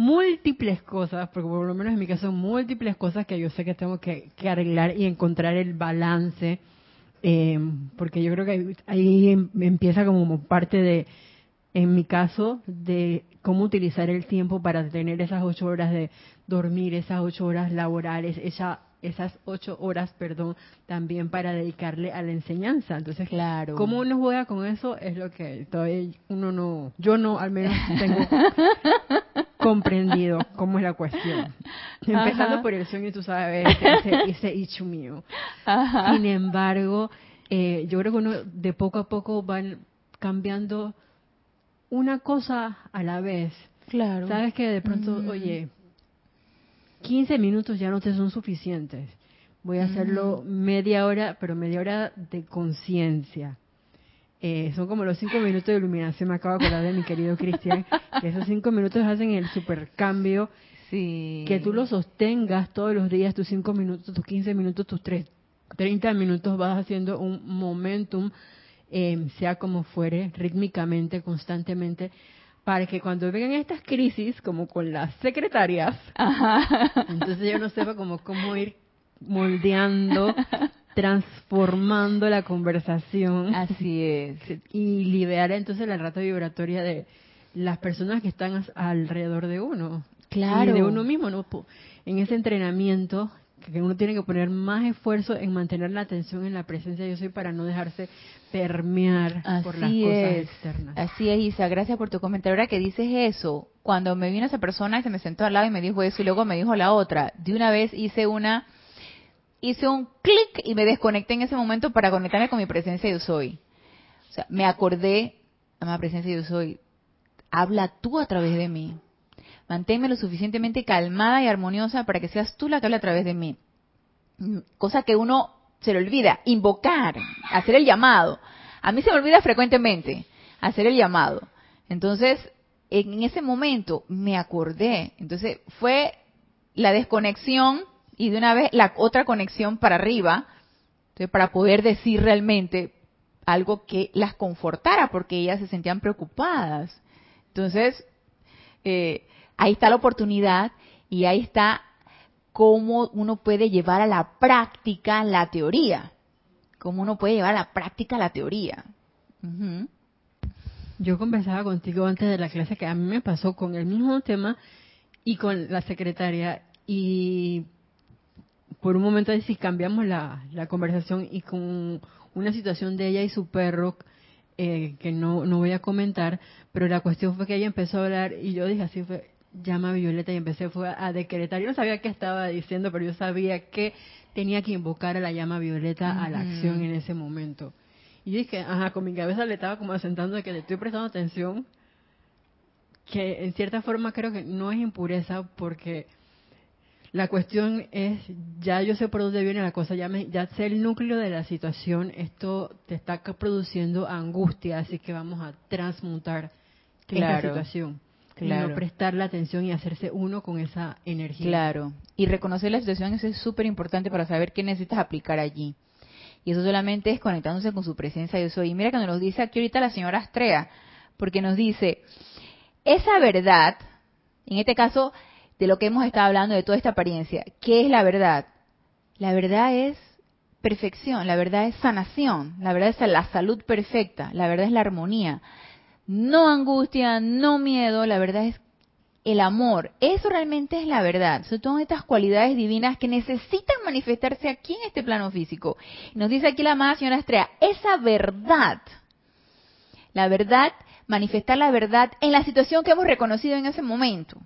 múltiples cosas, porque por lo menos en mi caso, múltiples cosas que yo sé que tengo que, arreglar y encontrar el balance, eh, porque yo creo que ahí, em, empieza como parte de, en mi caso, de cómo utilizar el tiempo para tener esas ocho horas de dormir, esas ocho horas laborales, esa esas ocho horas, perdón, también para dedicarle a la enseñanza. Entonces, claro. ¿cómo uno juega con eso? Es lo que todavía uno no, yo no al menos tengo <laughs> comprendido cómo es la cuestión. <laughs> Empezando por el sueño, tú sabes, <laughs> ese, ese ichu mío. Sin embargo, eh, yo creo que uno de poco a poco van cambiando una cosa a la vez. Claro. Sabes que de pronto, oye, 15 minutos ya no te son suficientes. Voy a hacerlo media hora, pero media hora de conciencia. Eh, son como los cinco minutos de iluminación, me acabo de acordar de mi querido Cristian, que esos cinco minutos hacen el supercambio. Sí. Que tú lo sostengas todos los días, tus cinco minutos, tus 15 minutos, tus tres, 30 minutos, vas haciendo un momentum, eh, sea como fuere, rítmicamente, constantemente, para que cuando vengan estas crisis, como con las secretarias, entonces yo no sepa cómo, cómo ir moldeando <laughs> transformando la conversación. Así es. <laughs> Y liberar entonces la rata vibratoria de las personas que están alrededor de uno. Claro. Y de uno mismo, ¿no? En ese entrenamiento que uno tiene que poner más esfuerzo en mantener la atención en la presencia de yo soy para no dejarse permear por las cosas externas. Así es, Isa, gracias por tu comentario. Ahora que dices eso, cuando me vino esa persona y se me sentó al lado y me dijo eso y luego me dijo la otra, de una vez hice una, hice un clic y me desconecté en ese momento para conectarme con mi presencia yo soy. O sea, me acordé, la presencia yo soy, habla tú a través de mí. Manténme lo suficientemente calmada y armoniosa para que seas tú la que hable a través de mí. Cosa que uno se le olvida, invocar, hacer el llamado. A mí se me olvida frecuentemente hacer el llamado. Entonces, en ese momento me acordé. Entonces, fue la desconexión y de una vez la otra conexión para arriba, para poder decir realmente algo que las confortara, porque ellas se sentían preocupadas. Entonces, eh, ahí está la oportunidad y ahí está cómo uno puede llevar a la práctica la teoría. Cómo uno puede llevar a la práctica la teoría. Yo conversaba contigo antes de la clase que a mí me pasó con el mismo tema y con la secretaria y por un momento si cambiamos la, la conversación y con una situación de ella y su perro eh, que no, no voy a comentar, pero la cuestión fue que ella empezó a hablar y yo dije así fue, llama a Violeta y empecé fue a decretar. Yo no sabía qué estaba diciendo, pero yo sabía que tenía que invocar a la llama Violeta a la acción en ese momento. Y dije, ajá, con mi cabeza le estaba como asentando de que le estoy prestando atención, que en cierta forma creo que no es impureza porque la cuestión es, ya yo sé por dónde viene la cosa, ya, me, ya sé el núcleo de la situación, esto te está produciendo angustia, así que vamos a transmutar la situación. Claro. Y no prestar la atención y hacerse uno con esa energía. Claro. Y reconocer la situación eso es súper importante para saber qué necesitas aplicar allí. Y eso solamente es conectándose con su presencia yo soy. Y mira que nos dice aquí ahorita la señora Astrea, porque nos dice, esa verdad, en este caso, de lo que hemos estado hablando, de toda esta apariencia, ¿qué es la verdad? La verdad es perfección, la verdad es sanación, la verdad es la salud perfecta, la verdad es la armonía, no angustia, no miedo, la verdad es el amor. Eso realmente es la verdad. Son todas estas cualidades divinas que necesitan manifestarse aquí en este plano físico. Nos dice aquí la amada señora Estrella, esa verdad, la verdad, manifestar la verdad en la situación que hemos reconocido en ese momento.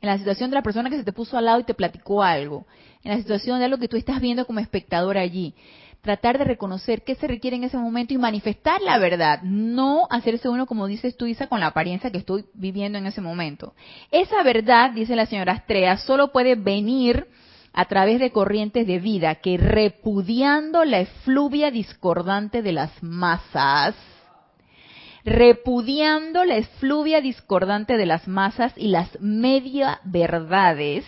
En la situación de la persona que se te puso al lado y te platicó algo. En la situación de algo que tú estás viendo como espectador allí tratar de reconocer qué se requiere en ese momento y manifestar la verdad, no hacerse uno como dices tú, Isa, con la apariencia que estoy viviendo en ese momento. Esa verdad, dice la señora Astrea, solo puede venir a través de corrientes de vida que repudiando la efluvia discordante de las masas, repudiando la efluvia discordante de las masas y las media verdades,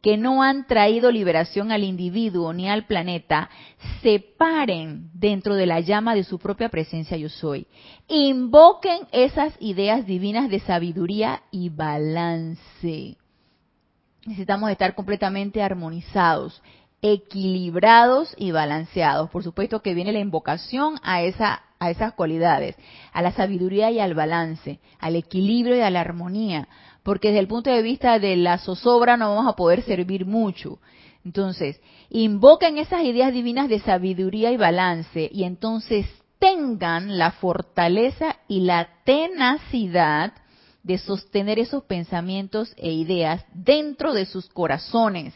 que no han traído liberación al individuo ni al planeta, separen dentro de la llama de su propia presencia yo soy. Invoquen esas ideas divinas de sabiduría y balance. Necesitamos estar completamente armonizados, equilibrados y balanceados. Por supuesto que viene la invocación a esa a esas cualidades, a la sabiduría y al balance, al equilibrio y a la armonía, porque desde el punto de vista de la zozobra no vamos a poder servir mucho. Entonces, invoquen esas ideas divinas de sabiduría y balance y entonces tengan la fortaleza y la tenacidad de sostener esos pensamientos e ideas dentro de sus corazones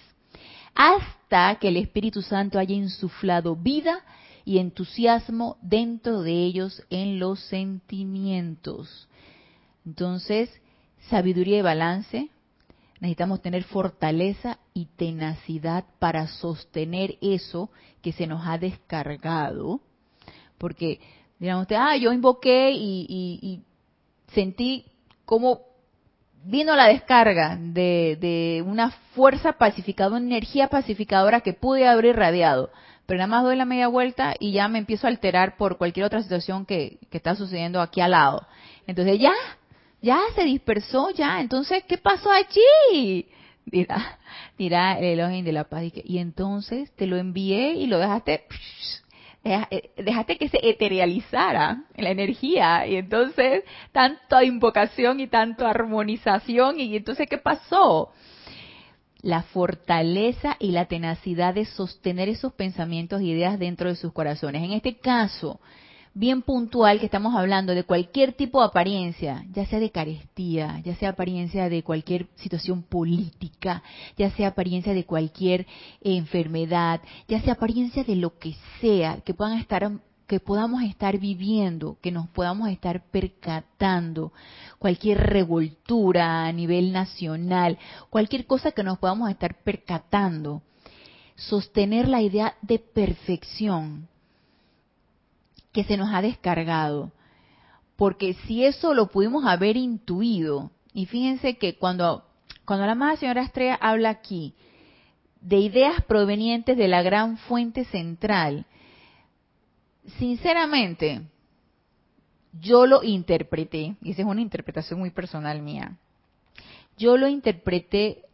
hasta que el Espíritu Santo haya insuflado vida y entusiasmo dentro de ellos en los sentimientos. Entonces, sabiduría y balance, necesitamos tener fortaleza y tenacidad para sostener eso que se nos ha descargado, porque ustedes, ah, yo invoqué y, sentí como vino la descarga de, de, una fuerza pacificadora, una energía pacificadora que pude haber irradiado, pero nada más doy la media vuelta y ya me empiezo a alterar por cualquier otra situación que, que está sucediendo aquí al lado. Entonces ya ya se dispersó, ya. Entonces, ¿qué pasó allí? dirá, dirá el Elohim de la paz. Y, entonces te lo envié y lo dejaste, eh, dejaste que se eterializara la energía. Y entonces, tanta invocación y tanto armonización. Y entonces, ¿qué pasó? La fortaleza y la tenacidad de sostener esos pensamientos e ideas dentro de sus corazones. En este caso, bien puntual que estamos hablando de cualquier tipo de apariencia, ya sea de carestía, ya sea apariencia de cualquier situación política, ya sea apariencia de cualquier enfermedad, ya sea apariencia de lo que sea, que puedan estar que podamos estar viviendo, que nos podamos estar percatando, cualquier revoltura a nivel nacional, cualquier cosa que nos podamos estar percatando, sostener la idea de perfección, que se nos ha descargado. Porque si eso lo pudimos haber intuido, y fíjense que cuando, cuando la amada señora Estrella habla aquí de ideas provenientes de la gran fuente central, sinceramente, yo lo interpreté, y esa es una interpretación muy personal mía, yo lo interpreté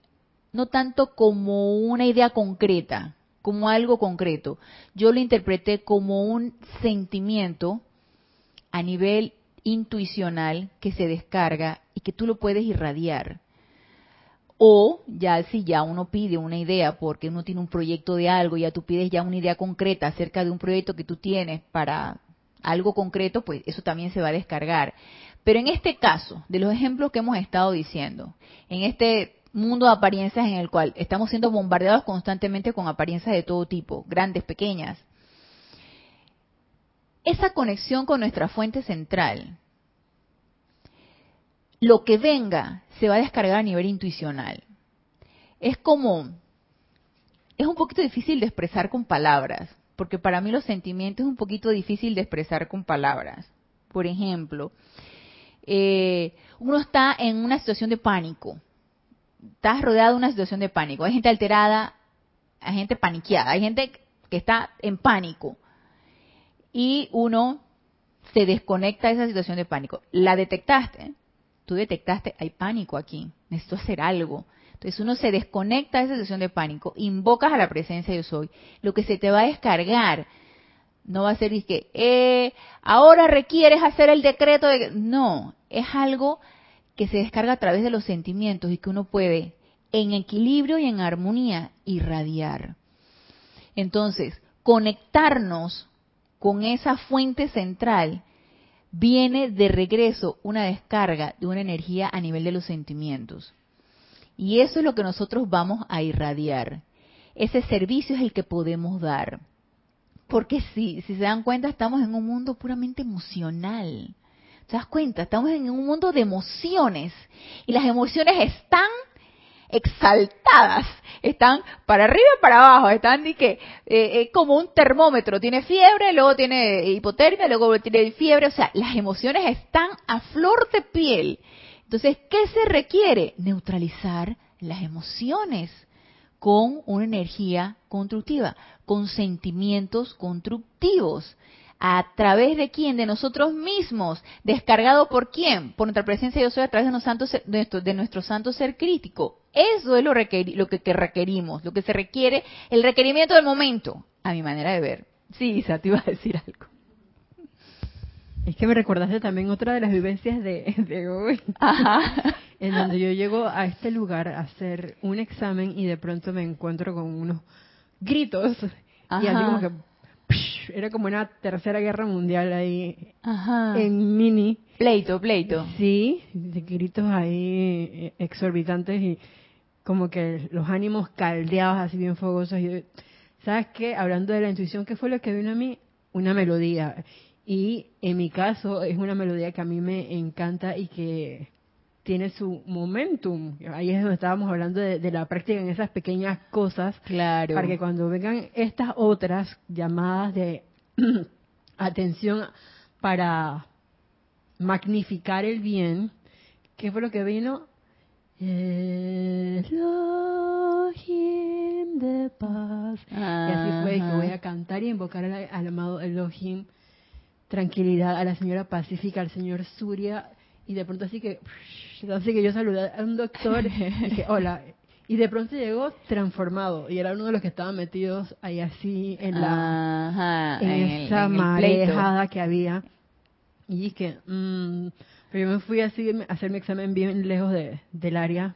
no tanto como una idea concreta, como algo concreto. Yo lo interpreté como un sentimiento a nivel intuicional que se descarga y que tú lo puedes irradiar. O ya si ya uno pide una idea porque uno tiene un proyecto de algo, ya tú pides ya una idea concreta acerca de un proyecto que tú tienes para algo concreto, pues eso también se va a descargar. Pero en este caso, de los ejemplos que hemos estado diciendo, en este mundo de apariencias en el cual estamos siendo bombardeados constantemente con apariencias de todo tipo, grandes, pequeñas. Esa conexión con nuestra fuente central, lo que venga se va a descargar a nivel intuicional. Es como, es un poquito difícil de expresar con palabras, porque para mí los sentimientos es un poquito difícil de expresar con palabras. Por ejemplo, eh, uno está en una situación de pánico estás rodeado de una situación de pánico. Hay gente alterada, hay gente paniqueada, hay gente que está en pánico. Y uno se desconecta de esa situación de pánico. La detectaste, tú detectaste, hay pánico aquí, necesito hacer algo. Entonces uno se desconecta de esa situación de pánico, invocas a la presencia de yo soy. Lo que se te va a descargar no va a ser que eh, ahora requieres hacer el decreto de... No, es algo que se descarga a través de los sentimientos y que uno puede en equilibrio y en armonía irradiar. Entonces, conectarnos con esa fuente central viene de regreso una descarga de una energía a nivel de los sentimientos. Y eso es lo que nosotros vamos a irradiar. Ese servicio es el que podemos dar. Porque si, si se dan cuenta, estamos en un mundo puramente emocional. ¿Te das cuenta? Estamos en un mundo de emociones y las emociones están exaltadas, están para arriba y para abajo, están de que, eh, eh, como un termómetro, tiene fiebre, luego tiene hipotermia, luego tiene fiebre, o sea, las emociones están a flor de piel. Entonces, ¿qué se requiere? Neutralizar las emociones con una energía constructiva, con sentimientos constructivos. ¿A través de quién? De nosotros mismos. ¿Descargado por quién? Por nuestra presencia yo soy a través de, santos, de, nuestro, de nuestro santo ser crítico. Eso es lo, lo que, requerimos, lo que se requiere, el requerimiento del momento, a mi manera de ver. Sí, Isa, te iba a decir algo. Es que me recordaste también otra de las vivencias de, <laughs> hoy, Ajá. <laughs> en donde yo llego a este lugar a hacer un examen y de pronto me encuentro con unos gritos Ajá. y así como que era como una tercera guerra mundial ahí en mini. Pleito, pleito. Sí, de gritos ahí eh, exorbitantes y como que los ánimos caldeados así bien fogosos. Y, ¿Sabes qué? Hablando de la intuición, ¿qué fue lo que vino a mí? Una melodía. Y en mi caso es una melodía que a mí me encanta y que tiene su momentum. Ahí es donde estábamos hablando de, la práctica en esas pequeñas cosas. Claro. Para que cuando vengan estas otras llamadas de <clears throat> atención para magnificar el bien, ¿qué fue lo que vino? Elohim de paz. Y así fue que voy a cantar y invocar al, al amado Elohim. Tranquilidad, a la señora Pacífica, al señor Surya, y de pronto así que, así que yo saludé a un doctor y dije, <laughs> hola, Y de pronto llegó transformado. Y era uno de los que estaban metidos ahí así en la en, esa marejada que había. Y dije, mmm, yo me fui así a hacer mi examen bien lejos de, del área,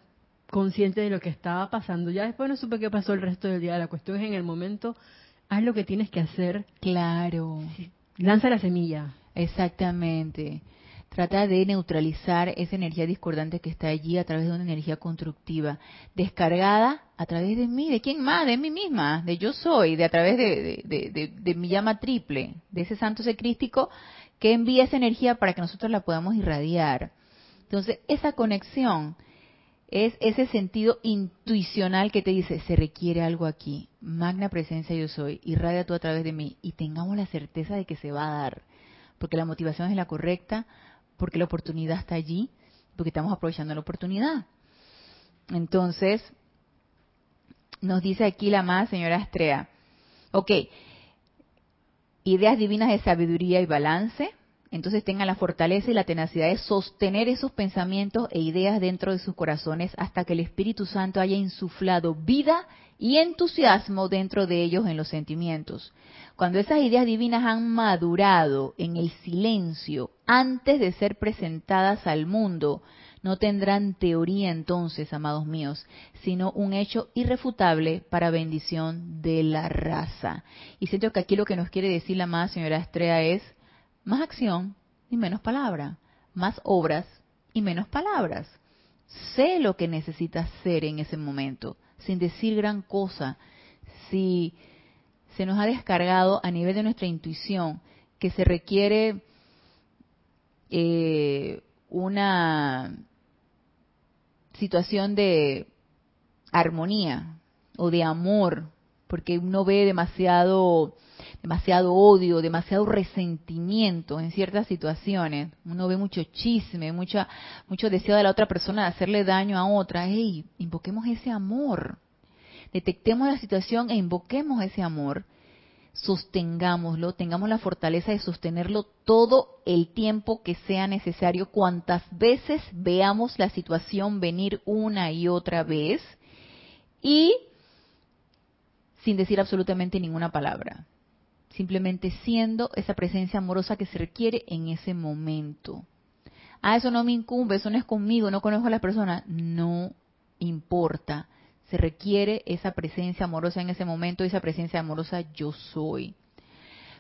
consciente de lo que estaba pasando. Ya después no supe qué pasó el resto del día. La cuestión es en el momento, haz lo que tienes que hacer. Claro. Lanza la semilla. Exactamente. Trata de neutralizar esa energía discordante que está allí a través de una energía constructiva, descargada a través de mí, ¿de quién más? De mí misma, de yo soy, de a través de, mi llama triple, de ese santo secrístico que envía esa energía para que nosotros la podamos irradiar. Entonces, esa conexión es ese sentido intuicional que te dice, se requiere algo aquí, magna presencia yo soy, irradia tú a través de mí y tengamos la certeza de que se va a dar, porque la motivación es la correcta, porque la oportunidad está allí, porque estamos aprovechando la oportunidad. Entonces, nos dice aquí la más señora Estrella, ok, ideas divinas de sabiduría y balance, entonces tengan la fortaleza y la tenacidad de sostener esos pensamientos e ideas dentro de sus corazones hasta que el Espíritu Santo haya insuflado vida y entusiasmo dentro de ellos en los sentimientos. Cuando esas ideas divinas han madurado en el silencio antes de ser presentadas al mundo, no tendrán teoría entonces, amados míos, sino un hecho irrefutable para bendición de la raza. Y siento que aquí lo que nos quiere decir la más señora Estrella es más acción y menos palabra, más obras y menos palabras. Sé lo que necesitas ser en ese momento, sin decir gran cosa. Si se nos ha descargado a nivel de nuestra intuición que se requiere eh, una situación de armonía o de amor, porque uno ve demasiado demasiado odio, demasiado resentimiento en ciertas situaciones. Uno ve mucho chisme, mucha, mucho deseo de la otra persona de hacerle daño a otra. ¡Ey! Invoquemos ese amor. Detectemos la situación e invoquemos ese amor. Sostengámoslo, tengamos la fortaleza de sostenerlo todo el tiempo que sea necesario, cuantas veces veamos la situación venir una y otra vez y sin decir absolutamente ninguna palabra simplemente siendo esa presencia amorosa que se requiere en ese momento. Ah, eso no me incumbe, eso no es conmigo, no conozco a la persona. No importa. Se requiere esa presencia amorosa en ese momento, esa presencia amorosa yo soy.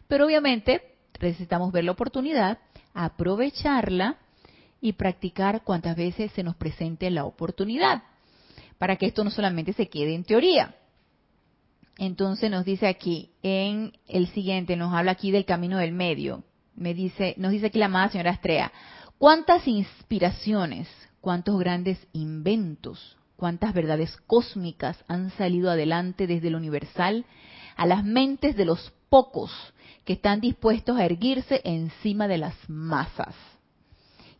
Pero obviamente necesitamos ver la oportunidad, aprovecharla y practicar cuantas veces se nos presente la oportunidad, para que esto no solamente se quede en teoría. Entonces nos dice aquí, en el siguiente, nos habla aquí del camino del medio. Me dice, nos dice aquí la amada señora Estrella, ¿cuántas inspiraciones, cuántos grandes inventos, cuántas verdades cósmicas han salido adelante desde lo universal a las mentes de los pocos que están dispuestos a erguirse encima de las masas?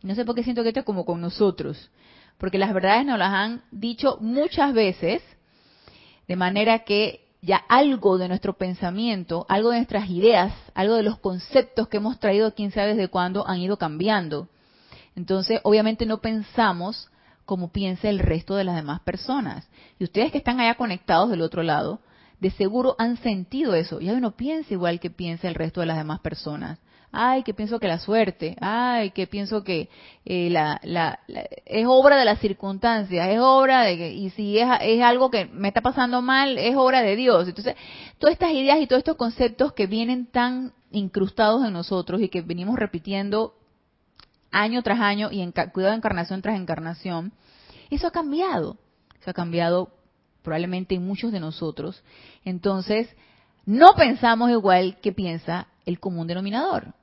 Y no sé por qué siento que esto es como con nosotros, porque las verdades nos las han dicho muchas veces, de manera que ya algo de nuestro pensamiento, algo de nuestras ideas, algo de los conceptos que hemos traído quién sabe desde cuándo han ido cambiando. Entonces, obviamente no pensamos como piensa el resto de las demás personas. Y ustedes que están allá conectados del otro lado, de seguro han sentido eso. Ya uno piensa igual que piensa el resto de las demás personas ay, que pienso que la suerte, ay, que pienso que eh, la, la, es obra de las circunstancias, es obra de que, y si es, es algo que me está pasando mal, es obra de Dios. Entonces, todas estas ideas y todos estos conceptos que vienen tan incrustados en nosotros y que venimos repitiendo año tras año y en cuidado de encarnación tras encarnación, eso ha cambiado. Eso ha cambiado probablemente en muchos de nosotros. Entonces, no pensamos igual que piensa el común denominador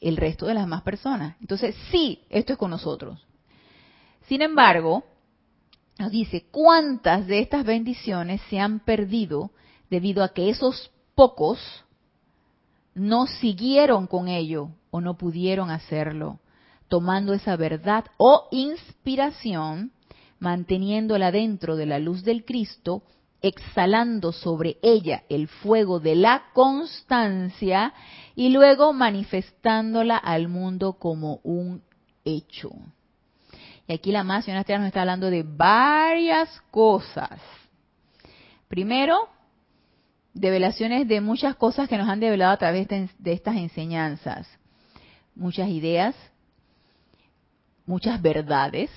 el resto de las demás personas. Entonces, sí, esto es con nosotros. Sin embargo, nos dice cuántas de estas bendiciones se han perdido debido a que esos pocos no siguieron con ello o no pudieron hacerlo, tomando esa verdad o inspiración, manteniéndola dentro de la luz del Cristo exhalando sobre ella el fuego de la constancia y luego manifestándola al mundo como un hecho. Y aquí la más señora nos está hablando de varias cosas. Primero, develaciones de muchas cosas que nos han develado a través de, de estas enseñanzas. Muchas ideas, muchas verdades,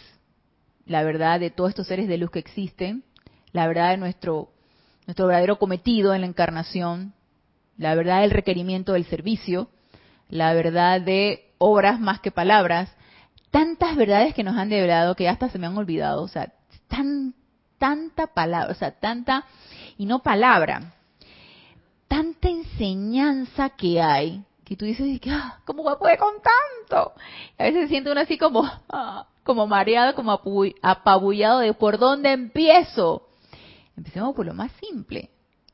la verdad de todos estos seres de luz que existen, la verdad de nuestro, nuestro verdadero cometido en la encarnación, la verdad del requerimiento del servicio, la verdad de obras más que palabras, tantas verdades que nos han develado que hasta se me han olvidado, o sea, tan, tanta palabra, o sea, tanta, y no palabra, tanta enseñanza que hay, que tú dices, ah, ¿cómo voy a poder con tanto? a veces se siente uno así como, ah, como mareado, como apabullado de por dónde empiezo. Empecemos por lo más simple.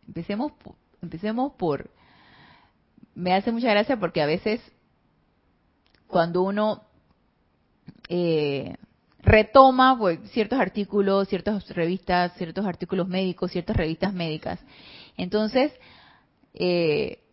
Empecemos, empecemos por... Me hace mucha gracia porque a veces cuando uno eh, retoma pues, ciertos artículos, ciertas revistas, ciertos artículos médicos, ciertas revistas médicas, entonces eh,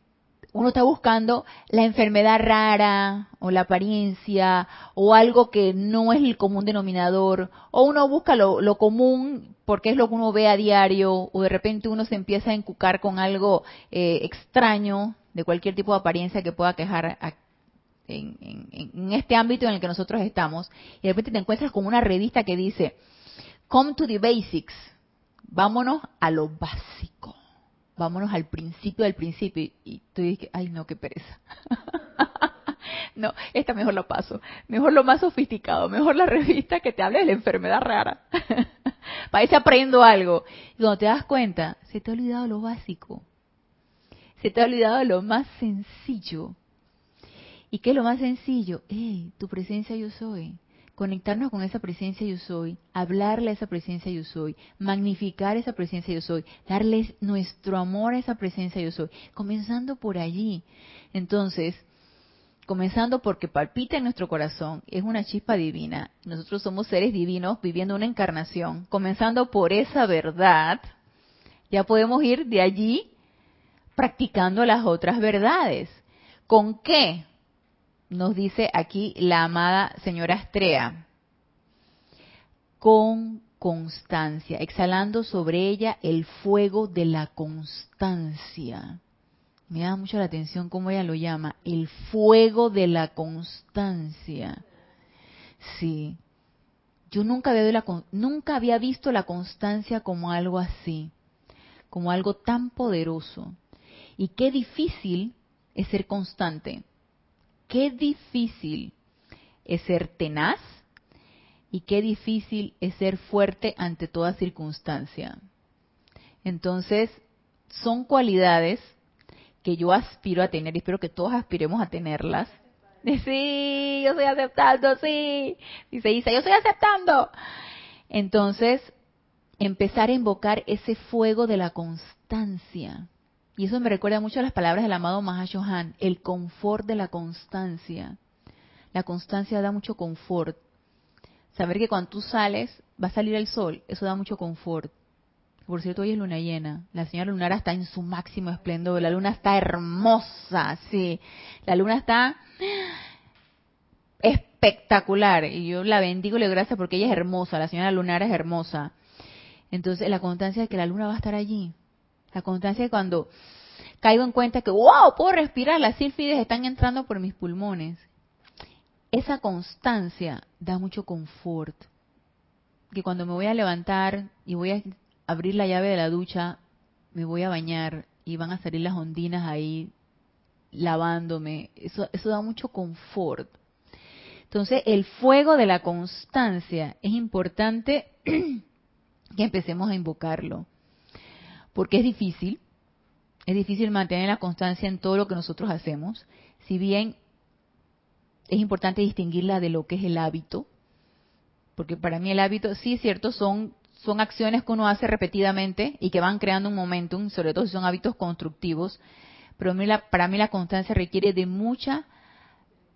uno está buscando la enfermedad rara o la apariencia o algo que no es el común denominador o uno busca lo, común porque es lo que uno ve a diario o de repente uno se empieza a encucar con algo eh, extraño de cualquier tipo de apariencia que pueda quejar en, en, este ámbito en el que nosotros estamos y de repente te encuentras con una revista que dice Come to the Basics, vámonos a lo básico vámonos al principio del principio. Y tú dices, ay no, qué pereza. <laughs> no, esta mejor lo paso. Mejor lo más sofisticado, mejor la <laughs> revista que te hable de la enfermedad rara. <laughs> Para que aprendo algo. Y cuando te das cuenta, se te ha olvidado lo básico. Se te ha olvidado lo más sencillo. ¿Y qué es lo más sencillo? ¡Ey! Tu presencia yo soy conectarnos con esa presencia yo soy, hablarle a esa presencia yo soy, magnificar esa presencia yo soy, darles nuestro amor a esa presencia yo soy, comenzando por allí. Entonces, comenzando porque palpita en nuestro corazón, es una chispa divina, nosotros somos seres divinos viviendo una encarnación, comenzando por esa verdad, ya podemos ir de allí practicando las otras verdades. ¿Con qué? Nos dice aquí la amada señora Astrea, con constancia, exhalando sobre ella el fuego de la constancia. Me da mucho la atención cómo ella lo llama, el fuego de la constancia. Sí, yo nunca había, nunca había visto la constancia como algo así, como algo tan poderoso. Y qué difícil es ser constante qué difícil es ser tenaz y qué difícil es ser fuerte ante toda circunstancia. Entonces, son cualidades que yo aspiro a tener y espero que todos aspiremos a tenerlas. Sí, yo estoy aceptando, sí. Dice Isa, yo estoy aceptando. Entonces, empezar a invocar ese fuego de la constancia. Y eso me recuerda mucho a las palabras del amado Mahashohan, el confort de la constancia. La constancia da mucho confort. Saber que cuando tú sales va a salir el sol, eso da mucho confort. Por cierto, hoy es luna llena. La señora lunara está en su máximo esplendor. La luna está hermosa, sí. La luna está espectacular. Y yo la bendigo y le doy gracias porque ella es hermosa. La señora lunara es hermosa. Entonces, la constancia de que la luna va a estar allí. La constancia de cuando caigo en cuenta que, wow, puedo respirar, las sílfides están entrando por mis pulmones. Esa constancia da mucho confort. Que cuando me voy a levantar y voy a abrir la llave de la ducha, me voy a bañar y van a salir las ondinas ahí lavándome. Eso, eso da mucho confort. Entonces, el fuego de la constancia es importante <clears throat> que empecemos a invocarlo porque es difícil, es difícil mantener la constancia en todo lo que nosotros hacemos, si bien es importante distinguirla de lo que es el hábito, porque para mí el hábito, sí es cierto, son, son acciones que uno hace repetidamente y que van creando un momentum, sobre todo si son hábitos constructivos, pero para mí la constancia requiere de mucha,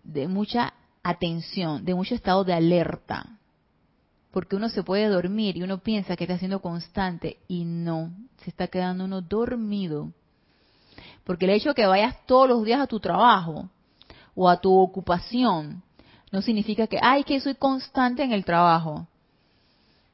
de mucha atención, de mucho estado de alerta, porque uno se puede dormir y uno piensa que está siendo constante y no, se está quedando uno dormido. Porque el hecho de que vayas todos los días a tu trabajo o a tu ocupación no significa que, ay, que soy constante en el trabajo.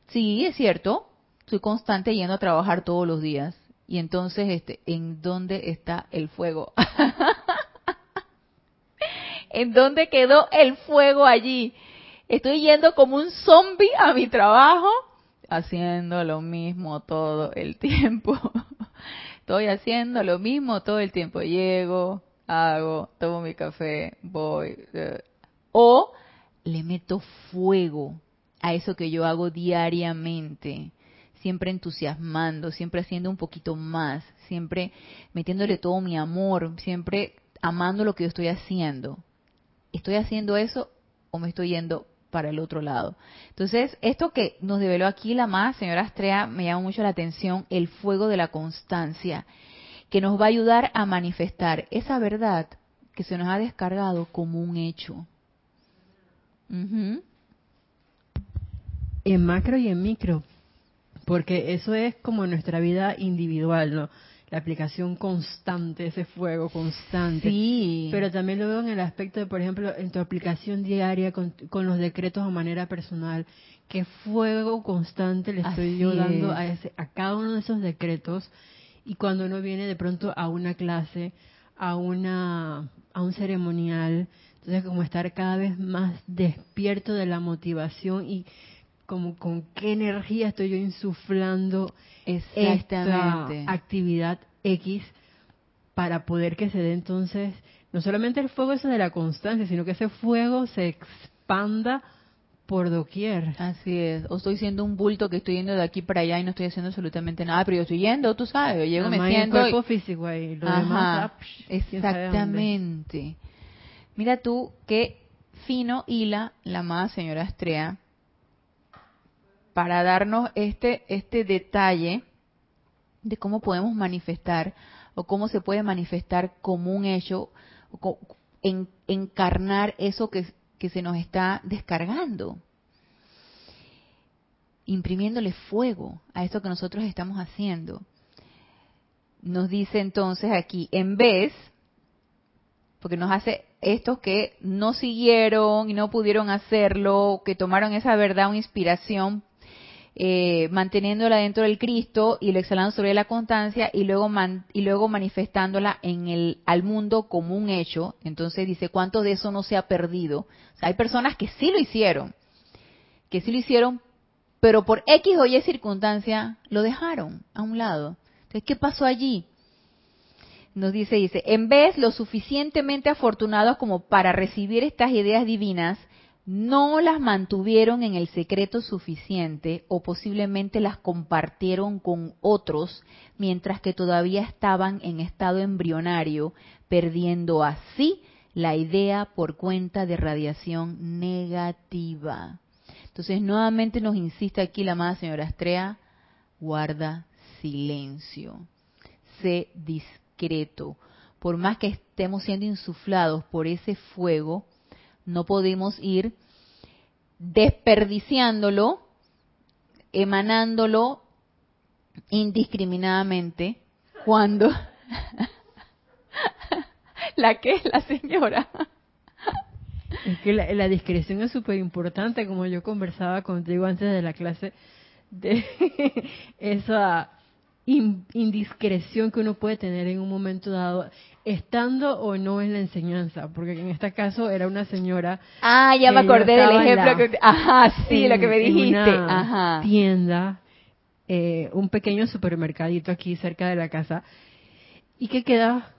Sí, es cierto, soy constante yendo a trabajar todos los días. Y entonces, este, ¿en dónde está el fuego? <laughs> ¿En dónde quedó el fuego allí? Estoy yendo como un zombie a mi trabajo, haciendo lo mismo todo el <laughs> tiempo. Estoy haciendo lo mismo todo el tiempo. Llego, hago, tomo mi café, voy. Eh, o le meto fuego a eso que yo hago diariamente siempre entusiasmando, siempre haciendo un poquito más, siempre metiéndole todo mi amor, siempre amando lo que yo estoy haciendo. ¿Estoy haciendo eso o me estoy yendo para el otro lado? Entonces, esto que nos develó aquí la más, señora Astrea, me llama mucho la atención, el fuego de la constancia, que nos va a ayudar a manifestar esa verdad que se nos ha descargado como un hecho. En macro y en micro, porque eso es como nuestra vida individual, ¿no? La aplicación constante, ese fuego constante. Sí. Pero también lo veo en el aspecto de, por ejemplo, en tu aplicación diaria con, los decretos de manera personal. ¿Qué fuego constante le estoy yo dando a, ese, a cada uno de esos decretos? Y cuando uno viene de pronto a una clase, a, una, a un ceremonial, entonces como estar cada vez más despierto de la motivación y como con qué energía estoy yo insuflando esta actividad X para poder que se dé entonces no solamente el fuego eso de la constancia, sino que ese fuego se expanda por doquier. Así es. O estoy siendo un bulto que estoy yendo de aquí para allá y no estoy haciendo absolutamente nada, pero yo estoy yendo, tú sabes, yo llego, me siento. El cuerpo físico ahí, lo demás, ah, exactamente. Mira tú qué fino hila la amada señora Astrea para darnos este, este detalle de cómo podemos manifestar o cómo se puede manifestar como un hecho, en, encarnar eso que, que se nos está descargando, imprimiéndole fuego a esto que nosotros estamos haciendo. Nos dice entonces aquí, en vez, porque nos hace estos que no siguieron y no pudieron hacerlo, que tomaron esa verdad o inspiración eh, manteniéndola dentro del Cristo y lo exhalando sobre la constancia y luego y luego manifestándola en el al mundo como un hecho. Entonces dice cuánto de eso no se ha perdido. hay personas que sí lo hicieron, que sí lo hicieron, pero por X o Y circunstancia lo dejaron a un lado. Entonces, ¿qué pasó allí? Nos dice, dice, en vez lo suficientemente afortunados como para recibir estas ideas divinas, no las mantuvieron en el secreto suficiente o posiblemente las compartieron con otros mientras que todavía estaban en estado embrionario, perdiendo así la idea por cuenta de radiación negativa. Entonces, nuevamente nos insiste aquí la amada señora Astrea, guarda silencio, sé discreto. Por más que estemos siendo insuflados por ese fuego, no podemos ir desperdiciándolo, emanándolo indiscriminadamente cuando <laughs> la que es la señora. Es que la, discreción es súper importante, como yo conversaba contigo antes de la clase, de <laughs> esa indiscreción que uno puede tener en un momento dado, estando o no en la enseñanza, porque en este caso era una señora. Ah, ya me acordé del ejemplo que. Ajá, sí, lo que me dijiste. Ajá. Tienda, eh, un pequeño supermercadito aquí cerca de la casa, y que queda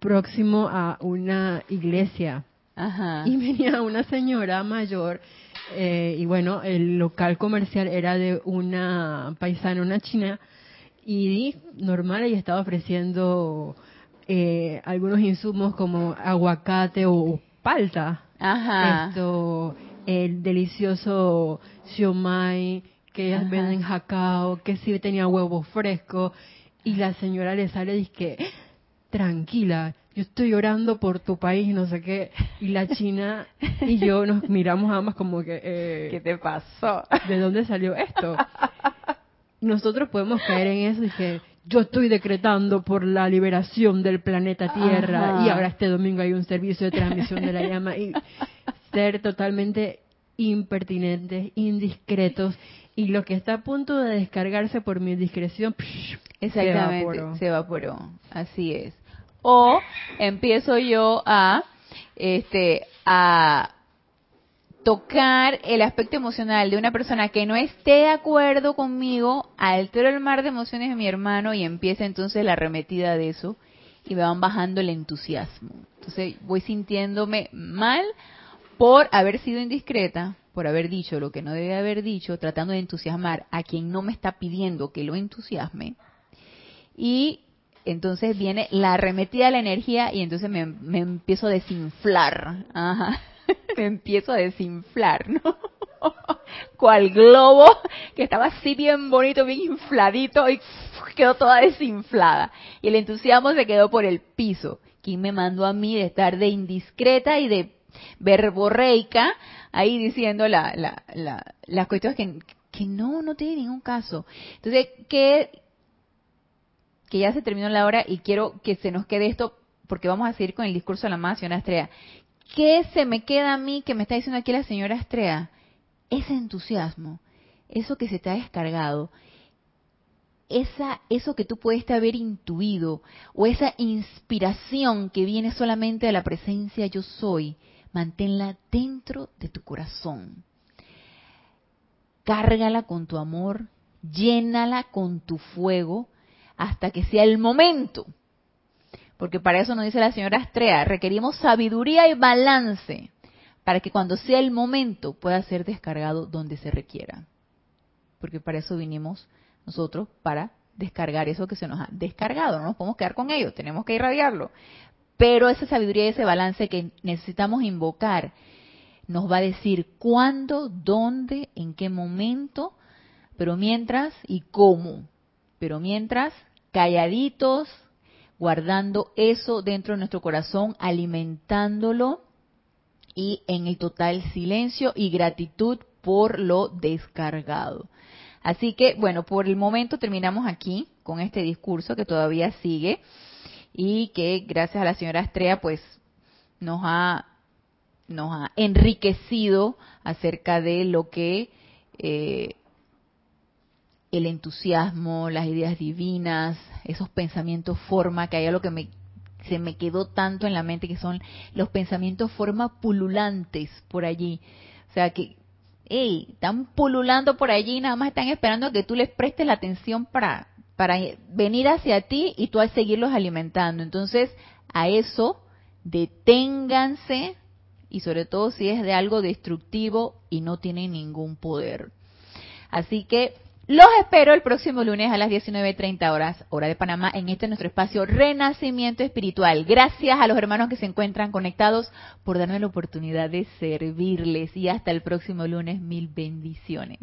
próximo a una iglesia. Ajá. Y venía una señora mayor, eh, y bueno, el local comercial era de una paisana, una china y normal ella estaba ofreciendo eh, algunos insumos como aguacate o palta. Ajá. Esto, el delicioso siomai que ellas venden jacao, que sí tenía huevo fresco. Y la señora le sale y dice, tranquila, yo estoy orando por tu país, no sé qué. Y la china y yo nos miramos ambas como que... Eh, ¿Qué te pasó? ¿De dónde salió esto? <laughs> nosotros podemos caer en eso y que yo estoy decretando por la liberación del planeta Tierra y ahora este domingo hay un servicio de transmisión de la llama y ser totalmente impertinentes, indiscretos y lo que está a punto de descargarse por mi discreción Exactamente, se evaporó. Así es. O empiezo yo a este a tocar el aspecto emocional de una persona que no esté de acuerdo conmigo, altero el mar de emociones de mi hermano y empieza entonces la arremetida de eso y me van bajando el entusiasmo. Entonces voy sintiéndome mal por haber sido indiscreta, por haber dicho lo que no debe haber dicho, tratando de entusiasmar a quien no me está pidiendo que lo entusiasme. Y entonces viene la arremetida de la energía y entonces me, me empiezo a desinflar. Ajá. <laughs> me empiezo a desinflar, ¿no? <laughs> Cual globo que estaba así bien bonito, bien infladito y quedó toda desinflada. Y el entusiasmo se quedó por el piso. ¿Quién me mandó a mí de estar de indiscreta y de verborreica ahí diciendo la, la, la, las cuestiones que, que no, no tiene ningún caso. Entonces, que, que ya se terminó la hora y quiero que se nos quede esto porque vamos a seguir con el discurso de la amada señora Estrella. ¿Qué se me queda a mí que me está diciendo aquí la señora Estrella? Ese entusiasmo, eso que se te ha descargado, esa, eso que tú puedes haber intuido, o esa inspiración que viene solamente de la presencia yo soy, manténla dentro de tu corazón. Cárgala con tu amor, llénala con tu fuego, hasta que sea el momento porque para eso nos dice la señora Astrea, requerimos sabiduría y balance para que cuando sea el momento pueda ser descargado donde se requiera. Porque para eso vinimos nosotros, para descargar eso que se nos ha descargado. No nos podemos quedar con ello, tenemos que irradiarlo. Pero esa sabiduría y ese balance que necesitamos invocar nos va a decir cuándo, dónde, en qué momento, pero mientras y cómo. Pero mientras, calladitos, guardando eso dentro de nuestro corazón, alimentándolo y en el total silencio y gratitud por lo descargado. Así que, bueno, por el momento terminamos aquí con este discurso que todavía sigue y que gracias a la señora Estrella pues nos ha, nos ha enriquecido acerca de lo que eh, el entusiasmo, las ideas divinas, esos pensamientos forma, que hay algo que me, se me quedó tanto en la mente, que son los pensamientos forma pululantes por allí. O sea, que, hey, están pululando por allí, nada más están esperando que tú les prestes la atención para, para venir hacia ti y tú a seguirlos alimentando. Entonces, a eso, deténganse y sobre todo si es de algo destructivo y no tiene ningún poder. Así que los espero el próximo lunes a las 19.30 horas, hora de Panamá, en este nuestro espacio Renacimiento Espiritual. Gracias a los hermanos que se encuentran conectados por darme la oportunidad de servirles y hasta el próximo lunes, mil bendiciones.